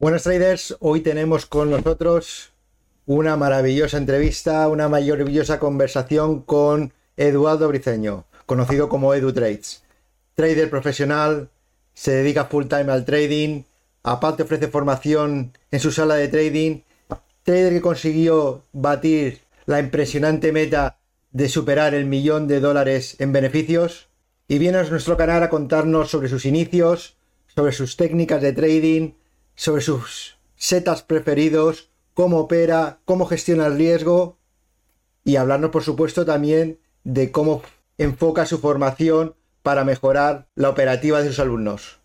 Buenos traders, hoy tenemos con nosotros una maravillosa entrevista, una maravillosa conversación con Eduardo Briceño, conocido como Edu Trades. Trader profesional, se dedica full time al trading, aparte ofrece formación en su sala de trading, trader que consiguió batir la impresionante meta de superar el millón de dólares en beneficios y viene a nuestro canal a contarnos sobre sus inicios, sobre sus técnicas de trading, sobre sus setas preferidos, cómo opera, cómo gestiona el riesgo y hablarnos por supuesto también de cómo enfoca su formación para mejorar la operativa de sus alumnos.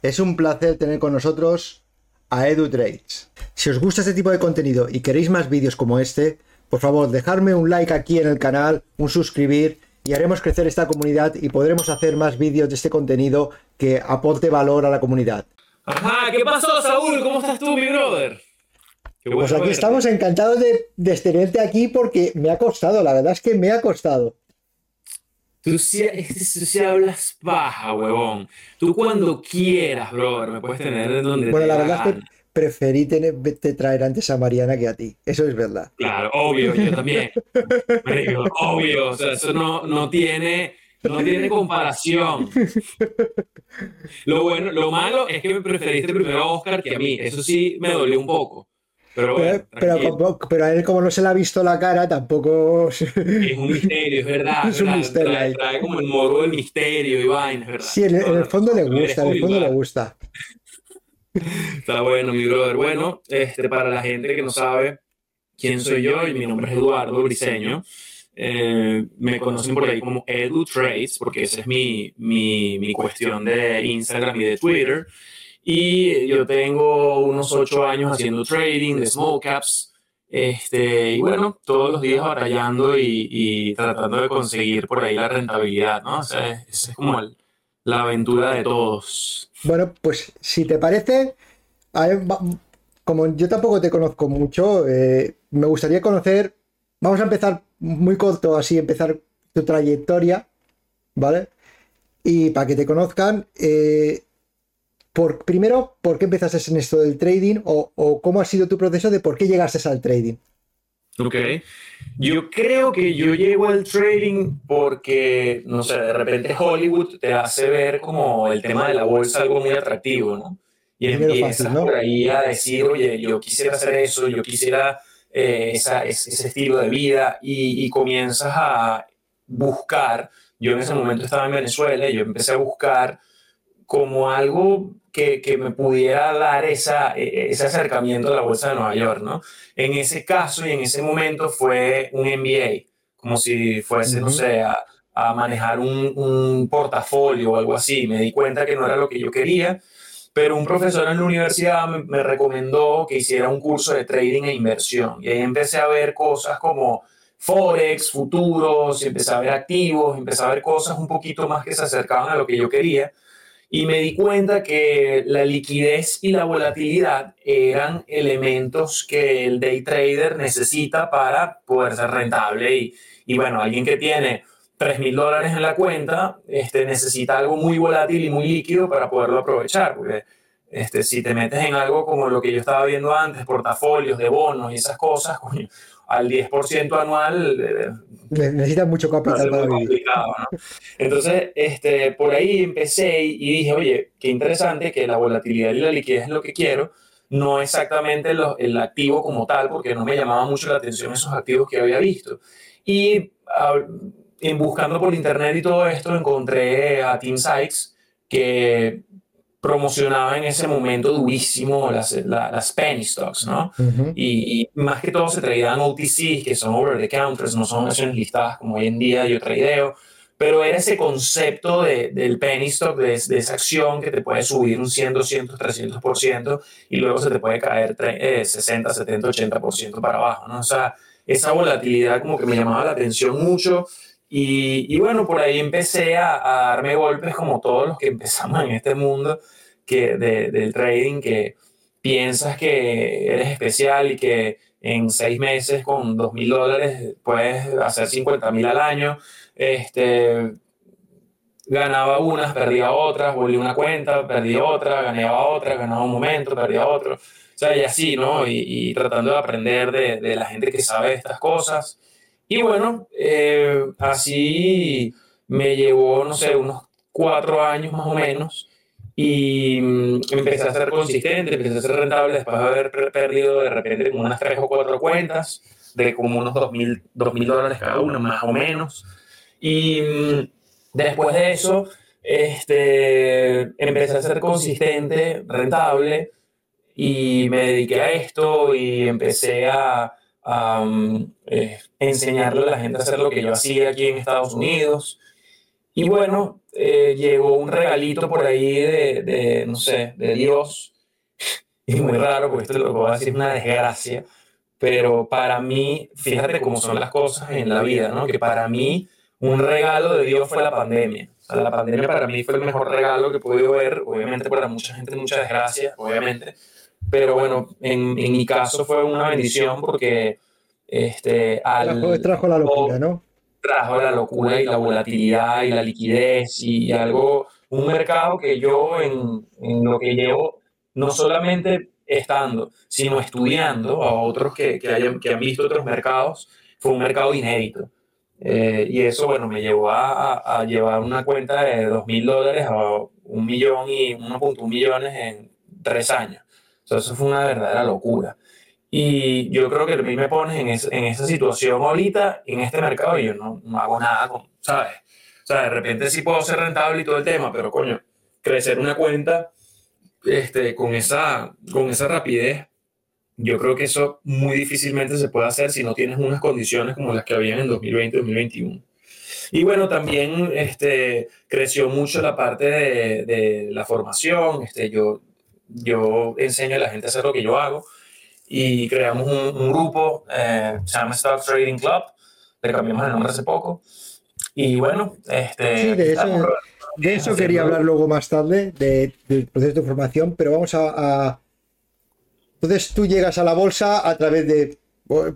Es un placer tener con nosotros a EduTrades. Si os gusta este tipo de contenido y queréis más vídeos como este, por favor, dejadme un like aquí en el canal, un suscribir y haremos crecer esta comunidad y podremos hacer más vídeos de este contenido que aporte valor a la comunidad. Ajá, ¿qué pasó, Saúl? ¿Cómo estás tú, mi brother? pues aquí estamos encantados de, de tenerte aquí porque me ha costado, la verdad es que me ha costado. Tú sí, hablas paja, huevón. Tú cuando quieras, brother, me puedes tener donde Bueno, la verdad es que preferí tener, te traer antes a Mariana que a ti. Eso es verdad. Claro, obvio, yo también. obvio, o sea, eso no, no tiene... No tiene comparación. Lo bueno, lo malo es que me preferiste primero a Oscar que a mí. Eso sí me dolió un poco. Pero, pero, a él, como no se le ha visto la cara, tampoco. Es un misterio, es verdad. Es, un misterio. Trae, como el morbo del misterio y vaina, es verdad. Sí, en, el fondo le gusta, en el fondo le gusta. Está bueno, mi brother. Bueno, este, para la gente que no sabe quién soy yo, y mi nombre es Eduardo Briseño. Eh, me conocen por ahí como Edu Trades, porque esa es mi, mi, mi cuestión de Instagram y de Twitter. Y yo tengo unos ocho años haciendo trading de small caps. Este, y bueno, todos los días batallando y, y tratando de conseguir por ahí la rentabilidad, ¿no? O sea, esa es como la aventura de todos. Bueno, pues si te parece, como yo tampoco te conozco mucho, eh, me gustaría conocer, vamos a empezar muy corto, así empezar tu trayectoria, ¿vale? Y para que te conozcan, eh, primero, ¿por qué empezaste en esto del trading o, cómo ha sido tu proceso de por qué llegaste al trading? Ok. Yo creo que yo llego al trading porque, no sé, de repente Hollywood te hace ver como el tema de la bolsa algo muy atractivo, ¿no? Y empiezas por ahí a decir, oye, yo quisiera hacer eso, yo quisiera eh, ese, estilo de vida y, y comienzas a buscar. Yo en ese momento estaba en Venezuela y yo empecé a buscar como algo que, que, me pudiera dar esa, e, ese acercamiento a la Bolsa de Nueva York, ¿no? En ese caso y en ese momento fue un MBA, como si fuese, no sé, a, a manejar un, un, portafolio o algo así. Me di cuenta que no era lo que yo quería, pero un profesor en la universidad me, me recomendó que hiciera un curso de trading e inversión. Y ahí empecé a ver cosas como Forex, futuros, empecé a ver activos, empecé a ver cosas un poquito más que se acercaban a lo que yo quería y me di cuenta que la liquidez y la volatilidad eran elementos que el day trader necesita para poder ser rentable. Y, y bueno, alguien que tiene 3 mil dólares en la cuenta este, necesita algo muy volátil y muy líquido para poderlo aprovechar. Porque este, si te metes en algo como lo que yo estaba viendo antes, portafolios de bonos y esas cosas, al 10% anual eh, necesita mucho capital para vivir. Entonces, este, por ahí empecé y dije, oye, qué interesante que la volatilidad y la liquidez es lo que quiero, no exactamente el activo como tal, porque no me llamaba mucho la atención esos activos que había visto. Y en buscando por internet y todo esto, encontré a Tim Sykes, que promocionaba en ese momento durísimo las, las penny stocks, ¿no? y, más que todo se traían OTCs, que son over the counters, no son acciones listadas como hoy en día yo tradeo, pero era ese concepto de, del penny stock, de, de, esa acción que te puede subir un 100, 200, 300% y luego se te puede caer 60, 70, 80% para abajo, ¿no? O sea, esa volatilidad como que me llamaba la atención mucho. Y, y, bueno, por ahí empecé a, a, darme golpes como todos los que empezamos en este mundo que de, del trading, que piensas que eres especial y que en seis meses con dos mil dólares puedes hacer 50 mil al año. Este, ganaba unas, perdía otras, volví una cuenta, perdía otra, ganaba otra, ganaba un momento, perdía otro. O sea, y así, ¿no? Y, tratando de aprender de, de, la gente que sabe estas cosas. Y bueno, eh, así me llevó, no sé, unos cuatro años más o menos. Y mm, empecé a ser consistente, empecé a ser rentable después de haber perdido de repente como unas tres o cuatro cuentas de como unos dos mil dólares cada una, más o menos. Y mm, después de eso, este, empecé a ser consistente, rentable, y me dediqué a esto y empecé a, mm, eh, enseñarle a la gente a hacer lo que yo hacía aquí en Estados Unidos. Y bueno, eh, llegó un regalito por ahí de, de, no sé, de Dios. Y muy raro, porque esto lo voy a decir una desgracia. Pero para mí, fíjate cómo son las cosas en la vida, ¿no? Que para mí un regalo de Dios fue la pandemia. O sea, la pandemia para mí fue el mejor regalo que podido ver. Obviamente para mucha gente mucha desgracia, obviamente. Pero bueno, en, en mi caso fue una bendición porque este, al, trajo, la locura, ¿no? Trajo la locura y la volatilidad y la liquidez y algo, un mercado que yo en, en lo que llevo, no solamente estando, sino estudiando a otros que, que, hayan, que han visto otros mercados, fue un mercado inédito. Eh, y eso, bueno, me llevó a, a llevar una cuenta de dos mil dólares a un millón y 1.1 millones en tres años. Eso fue una verdadera locura. Y yo creo que a mí me pones en, en esa situación ahorita, en este mercado, y yo no, no, hago nada con, ¿sabes? O sea, de repente sí puedo ser rentable y todo el tema, pero coño, crecer una cuenta este, con, esa, con esa rapidez, yo creo que eso muy difícilmente se puede hacer si no tienes unas condiciones como las que habían en 2020-2021. Y bueno, también este, creció mucho la parte de, de la formación. Este, yo, yo enseño a la gente a hacer lo que yo hago y creamos un, grupo, eh, se llama Stock Trading Club, le cambiamos el nombre hace poco. Y bueno, este, sí, de eso, de eso quería hablar luego más tarde, del proceso de formación, pero vamos a, Entonces tú llegas a la bolsa a través de...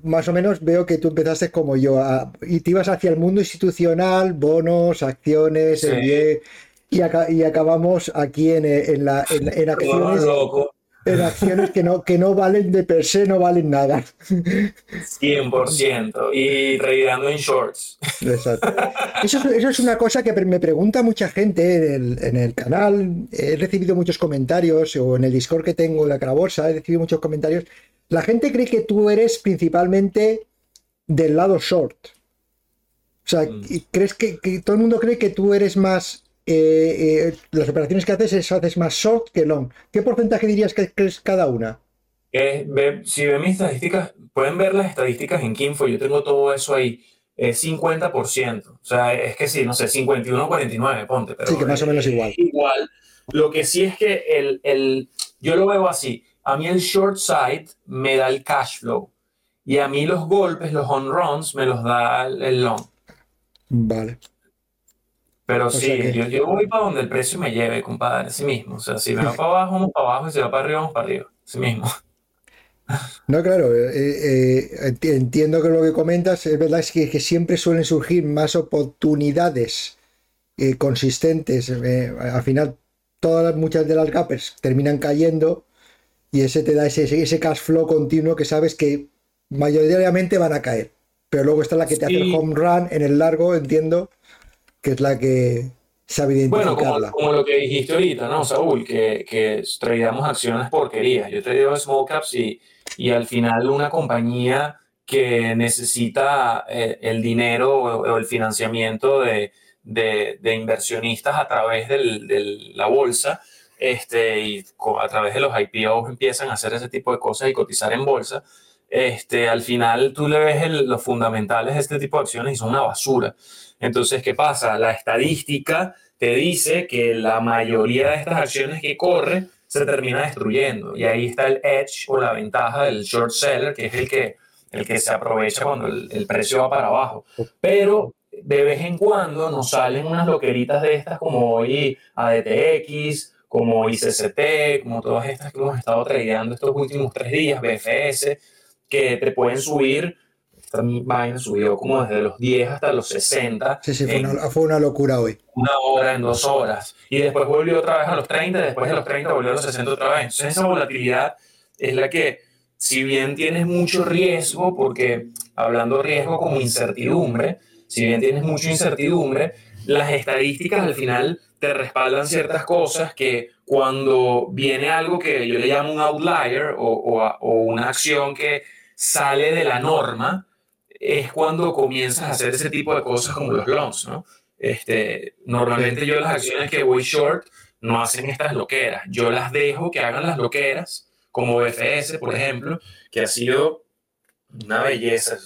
Más o menos veo que tú empezaste como yo y te ibas hacia el mundo institucional, bonos, acciones, y, y, acabamos aquí en, en, la, en, acciones en acciones que no, que no valen de per se, no valen nada. 100%. Y revirando en shorts. Exacto. Eso, eso, es una cosa que me pregunta mucha gente en el, en el, canal. He recibido muchos comentarios, o en el Discord que tengo, la Carabolsa, he recibido muchos comentarios. La gente cree que tú eres principalmente del lado short. O sea, mm. ¿crees que, que todo el mundo cree que tú eres más eh, eh, las operaciones que haces es haces más short que long. ¿Qué porcentaje dirías que es cada una? si ven mis estadísticas, pueden ver las estadísticas en Kinfo, yo tengo todo eso ahí, es 50%. O sea, es que sí, no sé, 51 49, ponte. Pero sí, que más o menos igual. Igual. Lo que sí es que el, el, yo lo veo así. A mí el short side me da el cash flow. Y a mí los golpes, los on runs, me los da el long. Vale. Pero sí, yo, yo, voy para donde el precio me lleve, compadre, así mismo. O sea, si me va para abajo, vamos para abajo, y si va para arriba, vamos para arriba, así mismo. No, claro, eh, eh, entiendo que lo que comentas es verdad es que, que siempre suelen surgir más oportunidades eh, consistentes. al final, todas muchas de las gappers terminan cayendo y ese te da ese, ese cash flow continuo que sabes que mayoritariamente van a caer. Pero luego está la que te hace el home run en el largo, entiendo que es la que sabe identificarla. Bueno, como, lo que dijiste ahorita, ¿no, Saúl? Que, que traíamos acciones porquerías. Yo te digo small caps y, y al final una compañía que necesita eh, el dinero o, el financiamiento de, de, de, inversionistas a través de la bolsa, este, y a través de los IPOs empiezan a hacer ese tipo de cosas y cotizar en bolsa, este, al final tú le ves los fundamentales de este tipo de acciones y son una basura. Entonces, ¿qué pasa? La estadística te dice que la mayoría de estas acciones que corre se termina destruyendo. Y ahí está el edge o la ventaja del short seller, que es el que, el que se aprovecha cuando el, precio va para abajo. Pero de vez en cuando nos salen unas loqueritas de estas como hoy ADTX, como ICCT, como todas estas que hemos estado tradeando estos últimos tres días, BFS, que te pueden subir esta vaina subió como desde los 10 hasta los 60. Sí, sí, fue, una, locura hoy. Una hora en dos horas. Y después volvió otra vez a los 30, después de los 30 volvió a los 60 otra vez. Entonces esa volatilidad es la que, si bien tienes mucho riesgo, porque hablando riesgo como incertidumbre, si bien tienes mucha incertidumbre, las estadísticas al final te respaldan ciertas cosas que cuando viene algo que yo le llamo un outlier o, o, una acción que sale de la norma, es cuando comienzas a hacer ese tipo de cosas como los longs, ¿no? Este, normalmente yo las acciones que voy short no hacen estas loqueras, yo las dejo que hagan las loqueras, como BFS, por ejemplo, que ha sido una belleza,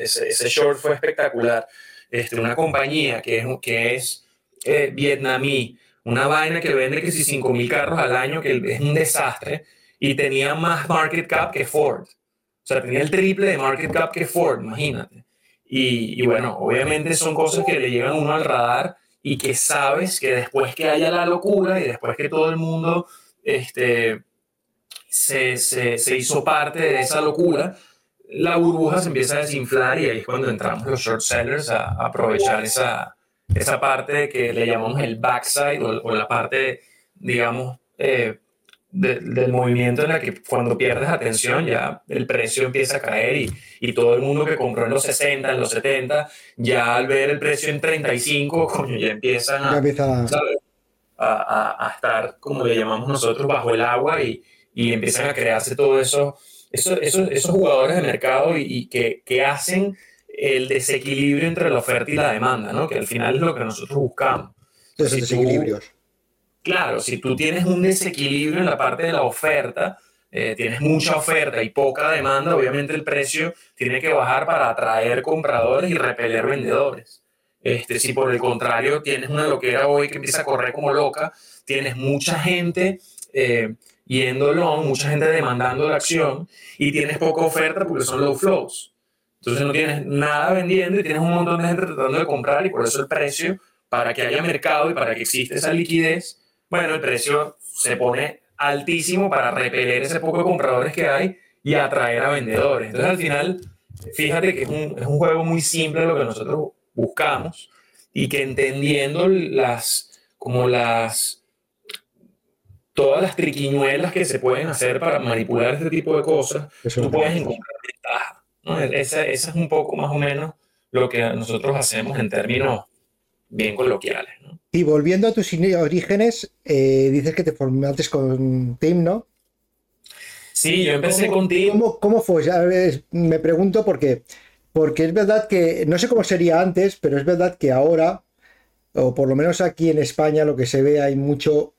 ese, short fue espectacular. Este, una compañía que es, que es eh, vietnamí, una vaina que vende que si 5.000 carros al año, que es un desastre, y tenía más market cap que Ford. O sea, tenía el triple de market cap que Ford, imagínate. Y, y bueno, obviamente son cosas que le llegan uno al radar y que sabes que después que haya la locura y después que todo el mundo este, se, se, se hizo parte de esa locura, la burbuja se empieza a desinflar y ahí es cuando entramos los short sellers a, aprovechar esa, esa parte que le llamamos el backside o, la parte, digamos, eh, del movimiento en la que cuando pierdes atención ya el precio empieza a caer y, y, todo el mundo que compró en los 60, en los 70, ya al ver el precio en 35, coño, ya empiezan a, a, a, estar, como le llamamos nosotros, bajo el agua y, y empiezan a crearse todo eso esos, esos, jugadores de mercado y, que, que, hacen el desequilibrio entre la oferta y la demanda, ¿no? que al final es lo que nosotros buscamos. Esos desequilibrios. Claro, si tú tienes un desequilibrio en la parte de la oferta, eh, tienes mucha oferta y poca demanda, obviamente el precio tiene que bajar para atraer compradores y repeler vendedores. Este, si por el contrario tienes una loquera hoy que empieza a correr como loca, tienes mucha gente eh, yendo long, mucha gente demandando la acción y tienes poca oferta porque son low flows. Entonces no tienes nada vendiendo y tienes un montón de gente tratando de comprar y por eso el precio, para que haya mercado y para que exista esa liquidez, bueno, el precio se pone altísimo para repeler ese poco de compradores que hay y atraer a vendedores. Entonces al final, fíjate que es un, es un juego muy simple lo que nosotros buscamos y que entendiendo las, como las todas las triquiñuelas que se pueden hacer para manipular este tipo de cosas, tú puedes encontrar ventaja. ¿no? Esa, esa, es un poco más o menos lo que nosotros hacemos en términos bien coloquiales. ¿no? Y volviendo a tus orígenes, eh, dices que te formaste con Tim, ¿no? Sí, yo empecé con Tim. ¿Cómo, cómo fue? Ya me pregunto porque, porque es verdad que, no sé cómo sería antes, pero es verdad que ahora, o por lo menos aquí en España, lo que se ve hay mucho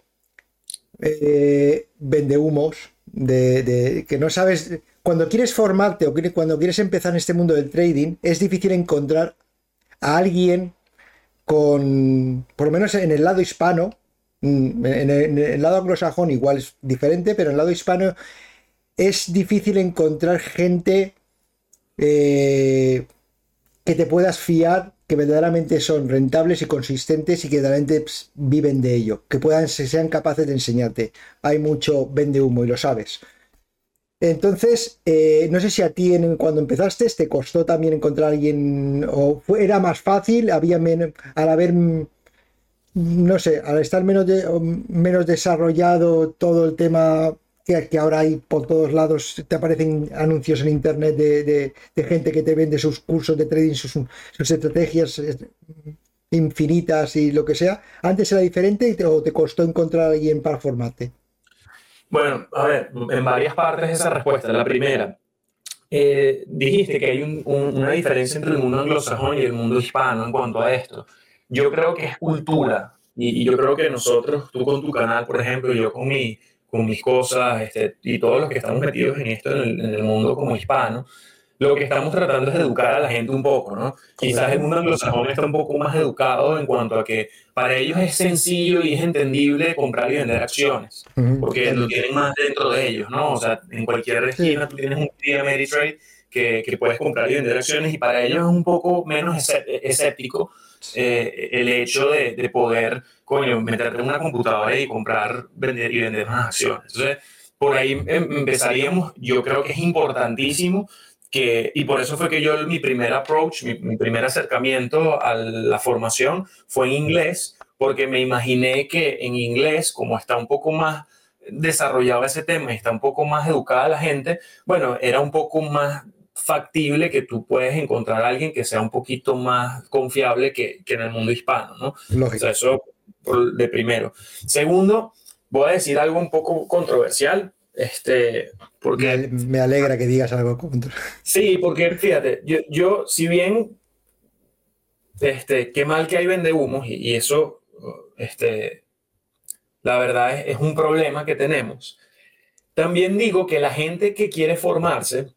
eh, vende humos, de, que no sabes, cuando quieres formarte o cuando quieres empezar en este mundo del trading, es difícil encontrar a alguien con, por lo menos en el lado hispano, mm, en el, lado anglosajón igual es diferente, pero en el lado hispano es difícil encontrar gente eh, que te puedas fiar que verdaderamente son rentables y consistentes y que verdaderamente pues, viven de ello, que puedan, sean capaces de enseñarte. Hay mucho vende humo y lo sabes. Entonces, eh, no sé si a ti cuando empezaste te costó también encontrar a alguien o era más fácil, había menos, al haber, no sé, al estar menos, menos desarrollado todo el tema que, ahora hay por todos lados, te aparecen anuncios en internet de, gente que te vende sus cursos de trading, sus, estrategias infinitas y lo que sea. ¿Antes era diferente o te costó encontrar a alguien para formarte? Bueno, a ver, en varias partes esa respuesta. La primera, eh, dijiste que hay una diferencia entre el mundo anglosajón y el mundo hispano en cuanto a esto. Yo creo que es cultura. Y, y, yo creo que nosotros, tú con tu canal, por ejemplo, yo con mi, con mis cosas este, y todos los que estamos metidos en esto, en el, mundo como hispano, lo que estamos tratando es educar a la gente un poco, ¿no? Quizás el mundo anglosajón está un poco más educado en cuanto a que para ellos es sencillo y es entendible comprar y vender acciones, porque lo tienen más dentro de ellos, ¿no? O sea, en cualquier esquina tú tienes un día Ameritrade que, que, puedes comprar y vender acciones y para ellos es un poco menos escéptico eh, el hecho de, de poder coño, meterte en una computadora y comprar, vender y vender más acciones. Entonces, por ahí em, empezaríamos. Yo creo que es importantísimo que, y por eso fue que yo mi primer approach, mi, mi primer acercamiento a la formación fue en inglés, porque me imaginé que en inglés, como está un poco más desarrollado ese tema y está un poco más educada la gente, bueno, era un poco más factible que tú puedes encontrar a alguien que sea un poquito más confiable que, que en el mundo hispano, ¿no? Lógico. O sea, eso de primero. Segundo, voy a decir algo un poco controversial, este, porque... Me, me alegra que digas algo contra. Sí, porque fíjate, yo, yo si bien, este, qué mal que hay vende humos y, y eso, este, la verdad es, es un problema que tenemos. También digo que la gente que quiere formarse,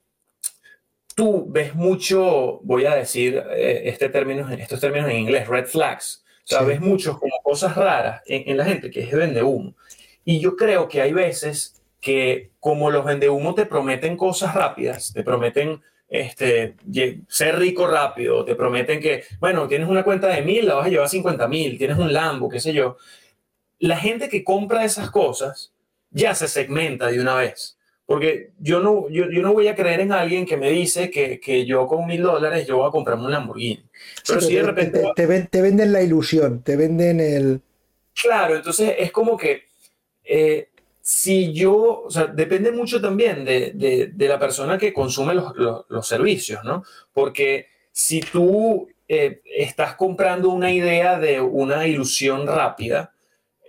tú ves mucho, voy a decir eh, este término, estos términos en inglés, red flags. O sea, Sí. ves muchos como cosas raras en, en la gente que es vende humo. Y yo creo que hay veces que como los vende humo te prometen cosas rápidas, te prometen este, ser rico rápido, te prometen que, bueno, tienes una cuenta de mil, la vas a llevar a 50 mil, tienes un Lambo, qué sé yo. La gente que compra esas cosas ya se segmenta de una vez. Porque yo no, yo, yo no voy a creer en alguien que me dice que, que yo con mil dólares yo voy a comprarme un Lamborghini. Pero Sí, si de te- repente... te, te ven- te venden la ilusión, te venden el. Claro, entonces es como que eh, si yo, o sea, depende mucho también de, de- de la persona que consume los, los- los servicios, ¿no? Porque si tú eh, estás comprando una idea de una ilusión rápida,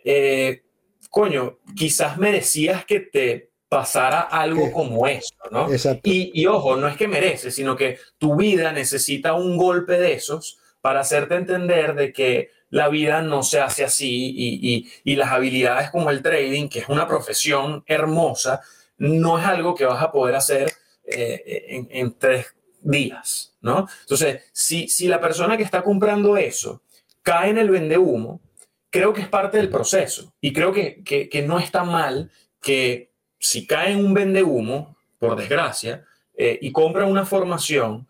eh, coño, quizás merecías que te pasara algo como eso, ¿no? Exacto. Y, y ojo, no es que mereces, sino que tu vida necesita un golpe de esos para hacerte entender de que la vida no se hace así y, las habilidades como el trading, que es una profesión hermosa, no es algo que vas a poder hacer eh, en, tres días, ¿no? Entonces, si, la persona que está comprando eso cae en el vendehumo, creo que es parte del proceso y creo que, no está mal que si cae en un vendehumo, por desgracia, eh, y compra una formación,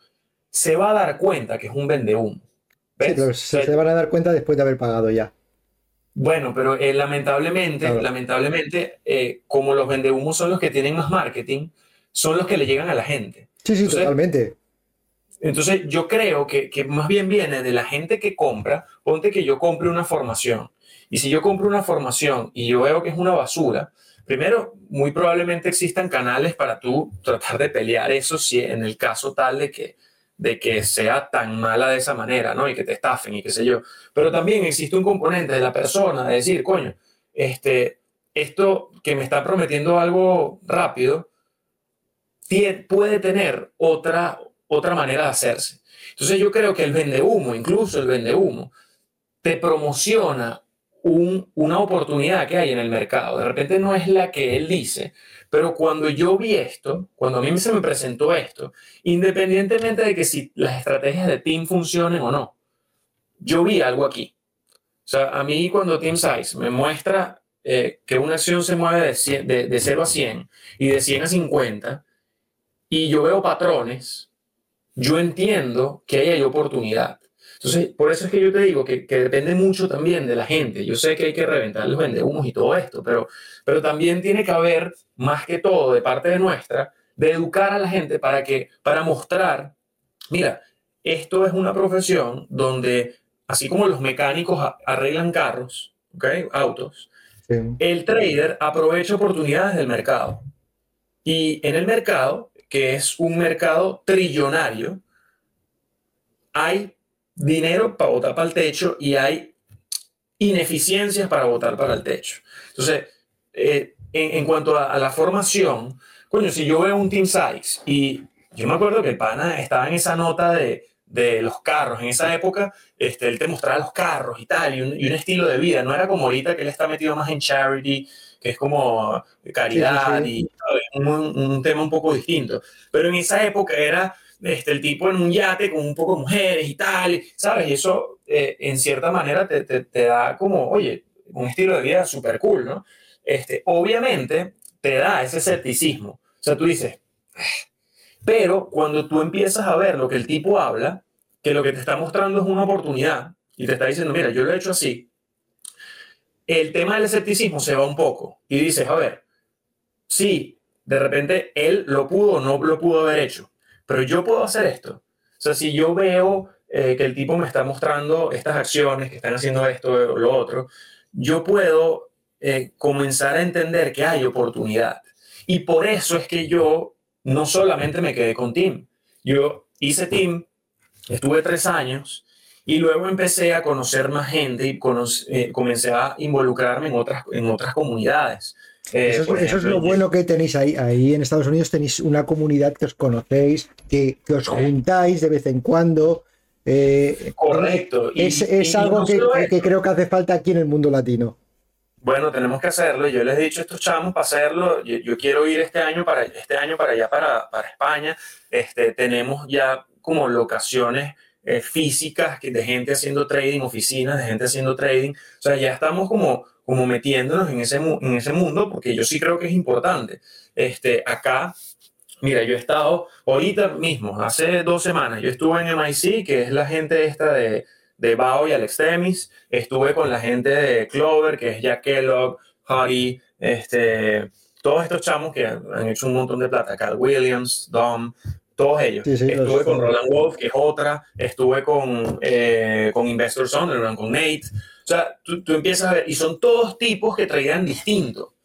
se va a dar cuenta que es un vendehumo. Se, van a dar cuenta después de haber pagado ya. bueno, pero eh, lamentablemente, Claro. lamentablemente, eh, como los vendehumos son los que tienen más marketing, son los que le llegan a la gente. Sí, sí, Entonces- totalmente. Entonces, yo creo que, que más bien viene de la gente que compra. Ponte que yo compre una formación. Y si yo compro una formación y yo veo que es una basura, primero, muy probablemente existan canales para tú tratar de pelear eso si en el caso tal de que, de que sea tan mala de esa manera, ¿no? Y que te estafen y qué sé yo. Pero también existe un componente de la persona de decir, coño, este, esto que me está prometiendo algo rápido, puede tener otra, otra manera de hacerse. Entonces yo creo que el vende humo, incluso el vende humo, te promociona un- una oportunidad que hay en el mercado. De repente no es la que él dice, pero cuando yo vi esto, cuando a mí se me presentó esto, independientemente de que si las estrategias de team funcionen o no, yo vi algo aquí. O sea, a mí cuando Team Size me muestra eh, que una acción se mueve de, 100 de, de 0 a 100 y de 100 a 50, y yo veo patrones, yo entiendo que ahí hay oportunidad. Entonces, por eso es que yo te digo que, que depende mucho también de la gente. Yo sé que hay que reventar los vendehumos y todo esto, pero, pero también tiene que haber, más que todo, de parte de nuestra, de educar a la gente para, que, para mostrar, mira, esto es una profesión donde, así como los mecánicos arreglan carros, ¿ok? autos, Sí. el trader aprovecha oportunidades del mercado. Y en el mercado, que es un mercado trillonario, hay dinero para botar para el techo y hay ineficiencias para botar para el techo. Entonces, eh, en, en cuanto a, a la formación, coño, si yo veo un Team Sykes y yo me acuerdo que el pana estaba en esa nota de, de los carros, en esa época, este, él te mostraba los carros y tal, y un, y un estilo de vida, no era como ahorita que él está metido más en charity, que es como caridad Sí, sí, y un, un tema un poco distinto. Pero en esa época era este, el tipo en un yate con un poco de mujeres y tal, ¿sabes? Y eso eh, en cierta manera te, te, te da como, oye, un estilo de vida súper cool, ¿no? Este, obviamente te da ese escepticismo. O sea, tú dices, "Ah". pero cuando tú empiezas a ver lo que el tipo habla, que lo que te está mostrando es una oportunidad y te está diciendo, mira, yo lo he hecho así, el tema del escepticismo se va un poco y dices, a ver, sí, de repente él lo pudo o no lo pudo haber hecho, pero yo puedo hacer esto. O sea, si yo veo eh, que el tipo me está mostrando estas acciones, que están haciendo esto o lo otro, yo puedo eh, comenzar a entender que hay oportunidad. Y por eso es que yo no solamente me quedé con Team. Yo hice Team, estuve tres años y luego empecé a conocer más gente y eh, comencé a involucrarme en otras, en otras comunidades. Eh, eso, es, lo bueno que tenéis ahí. Ahí en Estados Unidos tenéis una comunidad que os conocéis, que, os juntáis de vez en cuando. Eh, Correcto. es, algo que, creo que hace falta aquí en el mundo latino. Bueno, tenemos que hacerlo. Yo les he dicho a estos chamos para hacerlo. Yo, quiero ir este año para, este año para allá, para, para España. Este, tenemos ya como locaciones eh, físicas de gente haciendo trading, oficinas de gente haciendo trading. O sea, ya estamos como como metiéndonos en ese, en ese mundo, porque yo sí creo que es importante. Este, acá, mira, yo he estado ahorita mismo, hace dos semanas, yo estuve en MIC, que es la gente esta de, de Bao y Alex Temis, estuve con la gente de Clover, que es Jack Kellogg, Harry, este, todos estos chamos que han hecho un montón de plata, Cal Williams, Dom, todos ellos. estuve con Roland Wolf, que es otra, estuve con, eh, con Investor Sunderland, con Nate, o sea, tú, tú, empiezas a ver, y son todos tipos que traían distinto.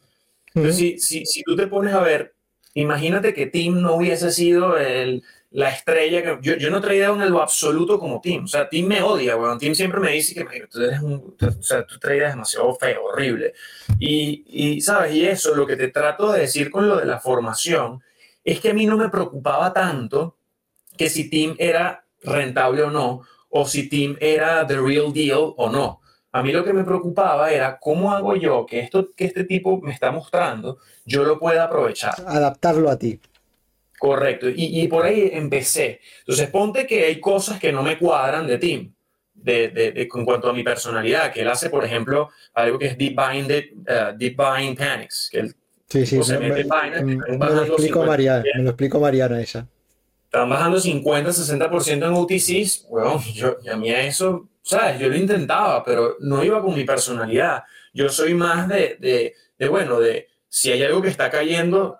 Entonces, si, si, si, tú te pones a ver, imagínate que Tim no hubiese sido el, la estrella que yo, yo no traía en lo absoluto como Tim. O sea, Tim me odia, weón. Tim siempre me dice que tú eres un, o sea, tú traías demasiado feo, horrible. Y, y, ¿sabes? Y eso, lo que te trato de decir con lo de la formación, es que a mí no me preocupaba tanto que si Tim era rentable o no, o si Tim era the real deal o no. A mí lo que me preocupaba era cómo hago yo que esto que este tipo me está mostrando, yo lo pueda aprovechar. Adaptarlo a ti. Correcto. Y, y por ahí empecé. Entonces, ponte que hay cosas que no me cuadran de Tim. De, de, en cuanto a mi personalidad, que él hace, por ejemplo, algo que es Deep Bind, uh, deep bind Panics, que él sí, sí, me, me, me, lo explico Mariana, me lo explico Mariana esa. Están bajando 50, 60% en UTCs, bueno, yo, a mí eso ¿sabes? Yo lo intentaba, pero no iba con mi personalidad. Yo soy más de, de, de bueno, de si hay algo que está cayendo,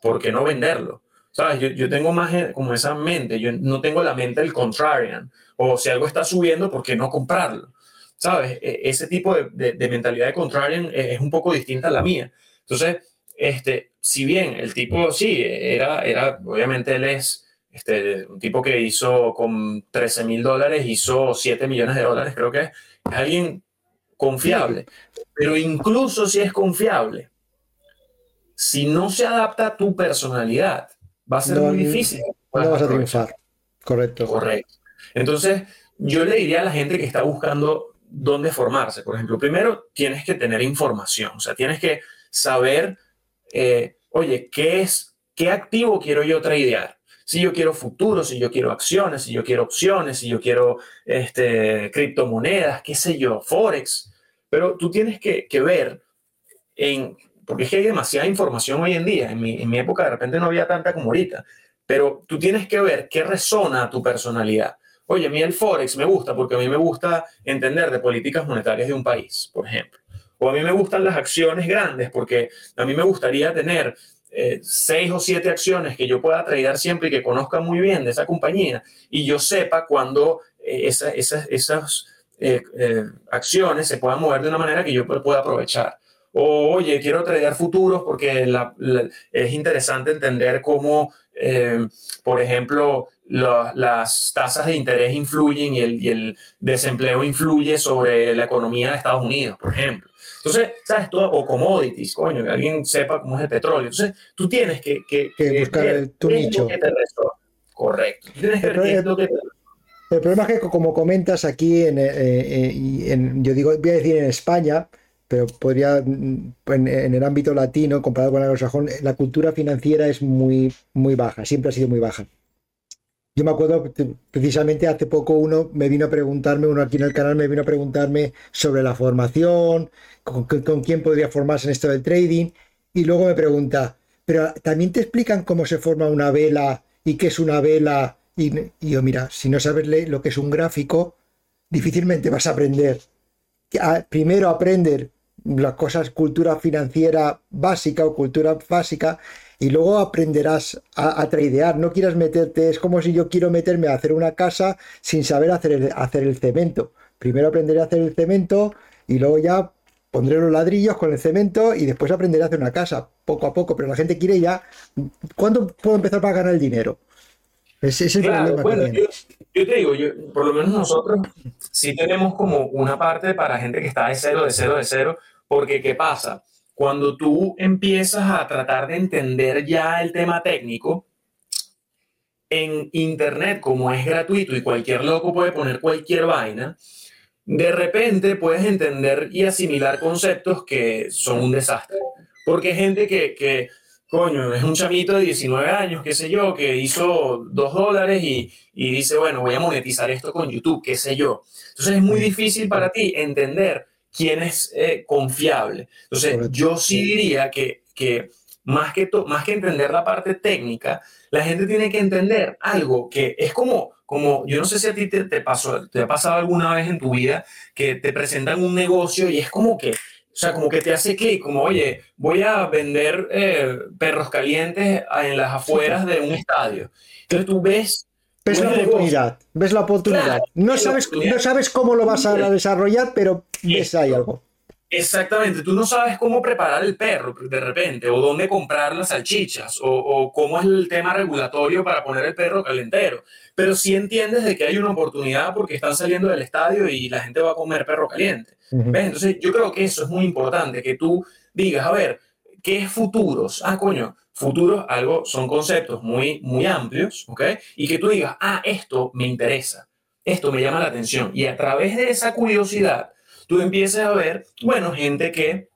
¿por qué no venderlo? ¿Sabes? Yo, yo, tengo más como esa mente, yo no tengo la mente del contrarian. O si algo está subiendo, ¿por qué no comprarlo? ¿Sabes? E, ese tipo de, de, mentalidad de contrarian es un poco distinta a la mía. Entonces, este, si bien el tipo sí, era, era obviamente él es este, un tipo que hizo con 13 mil dólares, hizo 7 millones de dólares, creo que es, alguien confiable. Pero incluso si es confiable, si no se adapta a tu personalidad, va a ser muy difícil. No vas a triunfar. Correcto. Correcto. Entonces, yo le diría a la gente que está buscando dónde formarse, por ejemplo, primero tienes que tener información, o sea, tienes que saber, eh, oye, ¿qué es, qué activo quiero yo tradear? Si yo quiero futuros, si yo quiero acciones, si yo quiero opciones, si yo quiero este, criptomonedas, qué sé yo, forex. Pero tú tienes que, que ver en, porque es que hay demasiada información hoy en día. En mi, en mi época de repente no había tanta como ahorita. Pero tú tienes que ver qué resona a tu personalidad. Oye, a mí el Forex me gusta porque a mí me gusta entender de políticas monetarias de un país, por ejemplo. O a mí me gustan las acciones grandes porque a mí me gustaría tener eh, seis o siete acciones que yo pueda tradear siempre y que conozca muy bien de esa compañía y yo sepa cuando eh, esas eh, acciones se puedan mover de una manera que yo pueda aprovechar. O, oye, quiero tradear futuros porque es interesante entender cómo, por ejemplo, las tasas de interés influyen y el desempleo influye sobre la economía de Estados Unidos, por ejemplo. Entonces, ¿sabes? Todo, o commodities, coño, que alguien sepa cómo es el petróleo. Entonces, tú tienes que, que, buscar tu nicho. Correcto. Tienes que el, el problema es que, como comentas aquí, en, eh, eh, en, yo digo, voy a decir en España, pero podría, mm, en, en, el ámbito latino, comparado con el anglosajón, la cultura financiera es muy, muy baja, siempre ha sido muy baja. Yo me acuerdo precisamente hace poco uno me vino a preguntarme, uno aquí en el canal me vino a preguntarme sobre la formación, con, quién podría formarse en esto del trading, y luego me pregunta, pero también te explican cómo se forma una vela y qué es una vela. Y, yo, mira, si no sabes lo que es un gráfico, difícilmente vas a aprender. Primero aprender las cosas, cultura financiera básica o cultura básica, y luego aprenderás a, tradear. No quieras meterte, es como si yo quiero meterme a hacer una casa sin saber hacer el, hacer el cemento. Primero aprenderé a hacer el cemento y luego ya pondré los ladrillos con el cemento y después aprenderé a hacer una casa, poco a poco, pero la gente quiere ya, ¿cuándo puedo empezar para ganar el dinero? Ese es el problema. Bueno, yo, yo, te digo, yo, por lo menos nosotros sí tenemos como una parte para gente que está de cero, de cero, de cero, porque ¿qué pasa? Cuando tú empiezas a tratar de entender ya el tema técnico, en Internet, como es gratuito y cualquier loco puede poner cualquier vaina, de repente puedes entender y asimilar conceptos que son un desastre. Porque gente que, que coño, es un chamito de 19 años, qué sé yo, que hizo 2 dólares y, y, dice, bueno, voy a monetizar esto con YouTube, qué sé yo. Entonces es muy difícil para ti entender quién es eh, confiable. Entonces yo sí diría que, que más que, más que entender la parte técnica, la gente tiene que entender algo que es como como yo no sé si a ti te, te, pasó, te ha pasado alguna vez en tu vida que te presentan un negocio y es como que, o sea, como que te hace clic, como, oye, voy a vender eh, perros calientes en las afueras de un estadio. Entonces tú ves... Ves la oportunidad, ves la oportunidad. no, sabes, no sabes cómo lo vas a desarrollar, pero ves ahí algo. Exactamente, tú no sabes cómo preparar el perro de repente, o dónde comprar las salchichas, o, o, cómo es el tema regulatorio para poner el perro calentero, pero sí entiendes de que hay una oportunidad porque están saliendo del estadio y la gente va a comer perro caliente. ¿Ves? Entonces yo creo que eso es muy importante, que tú digas, a ver, ¿qué es futuros? Ah, coño, futuros algo, son conceptos muy, muy amplios, ¿ok? Y que tú digas, ah, esto me interesa, esto me llama la atención, y a través de esa curiosidad, tú empieces a ver, bueno, gente que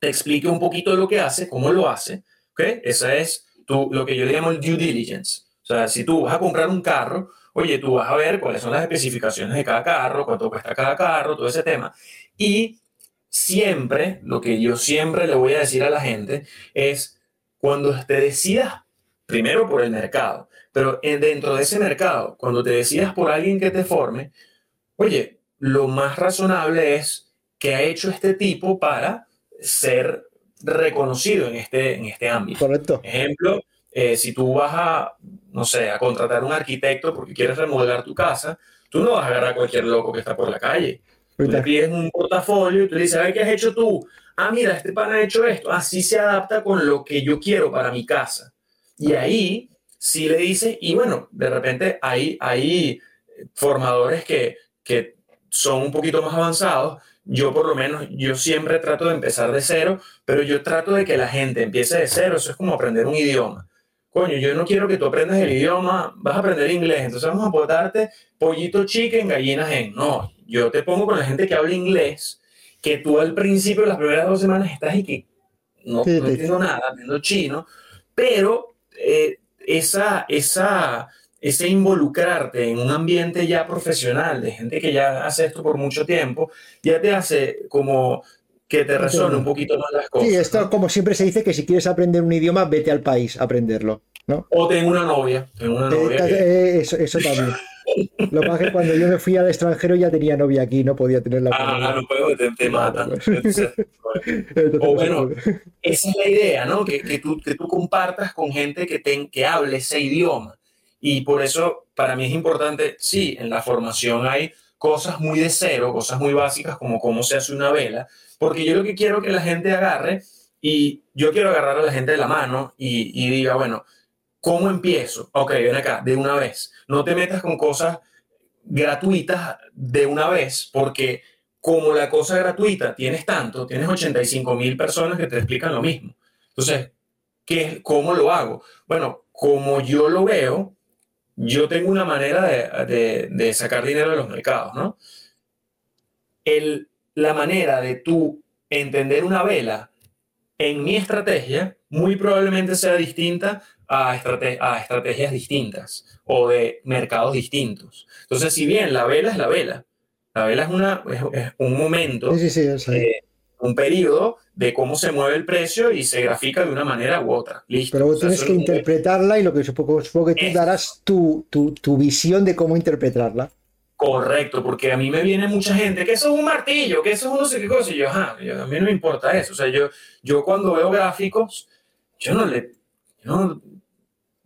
te explique un poquito de lo que hace, cómo lo hace, ¿ok? Esa es tu, lo que yo le llamo el due diligence. O sea, si tú vas a comprar un carro, oye, tú vas a ver cuáles son las especificaciones de cada carro, cuánto cuesta cada carro, todo ese tema. Y siempre, lo que yo siempre le voy a decir a la gente es, cuando te decidas, primero por el mercado, pero dentro de ese mercado, cuando te decidas por alguien que te forme, oye, lo más razonable es que ha hecho este tipo para ser reconocido en este, en este ámbito. Correcto. Ejemplo, eh, si tú vas a, no sé, a contratar un arquitecto porque quieres remodelar tu casa, tú no vas a agarrar a cualquier loco que está por la calle. Tú le pides un portafolio y tú le dices, ¿qué has hecho tú? Ah, mira, este pan ha hecho esto. Así se adapta con lo que yo quiero para mi casa. Y ahí sí le dices, y bueno, de repente hay, hay formadores que, que son un poquito más avanzados. Yo por lo menos, yo siempre trato de empezar de cero, pero yo trato de que la gente empiece de cero. Eso es como aprender un idioma. Coño, yo no quiero que tú aprendas el idioma, vas a aprender inglés, entonces vamos a aportarte pollito chicken, gallinas en. No, yo te pongo con la gente que habla inglés, que tú al principio, las primeras dos semanas estás y que no, entiendo nada, entiendo chino, pero eh, esa, esa, ese involucrarte en un ambiente ya profesional, de gente que ya hace esto por mucho tiempo, ya te hace como que te resuene un poquito más las cosas. Sí, esto como siempre se dice que si quieres aprender un idioma, vete al país a aprenderlo. ¿no? O tengo una novia. Tengo una novia eh, eso, eso, también. Lo que pasa es que cuando yo me fui al extranjero ya tenía novia aquí, no podía tener la Ah, no puedo, te, te matan. o bueno, esa es la idea, ¿no? Que, que, tú, que tú compartas con gente que, ten, que hable ese idioma. Y por eso para mí es importante, sí, en la formación hay cosas muy de cero, cosas muy básicas como cómo se hace una vela, porque yo lo que quiero que la gente agarre, y yo quiero agarrar a la gente de la mano y, y diga, bueno, ¿cómo empiezo? Ok, ven acá, de una vez. No te metas con cosas gratuitas de una vez, porque como la cosa gratuita tienes tanto, tienes 85 mil personas que te explican lo mismo. Entonces, ¿qué, ¿cómo lo hago? Bueno, como yo lo veo, yo tengo una manera de, sacar dinero de los mercados, ¿no? El, la manera de tú entender una vela en mi estrategia muy probablemente sea distinta a, a estrategias distintas o de mercados distintos. Entonces, si bien la vela es la vela, la vela es, una, es, un momento, sí, sí, sí, eh, un periodo de cómo se mueve el precio y se grafica de una manera u otra. Listo. Pero vos tienes que interpretarla y lo que supongo, supongo que tú darás tu, tu, tu, visión de cómo interpretarla. Correcto, porque a mí me viene mucha gente que eso es un martillo, que eso es no sé qué cosa, y yo, ajá, a mí no me importa eso. O sea, yo, yo cuando veo gráficos, yo no le, no,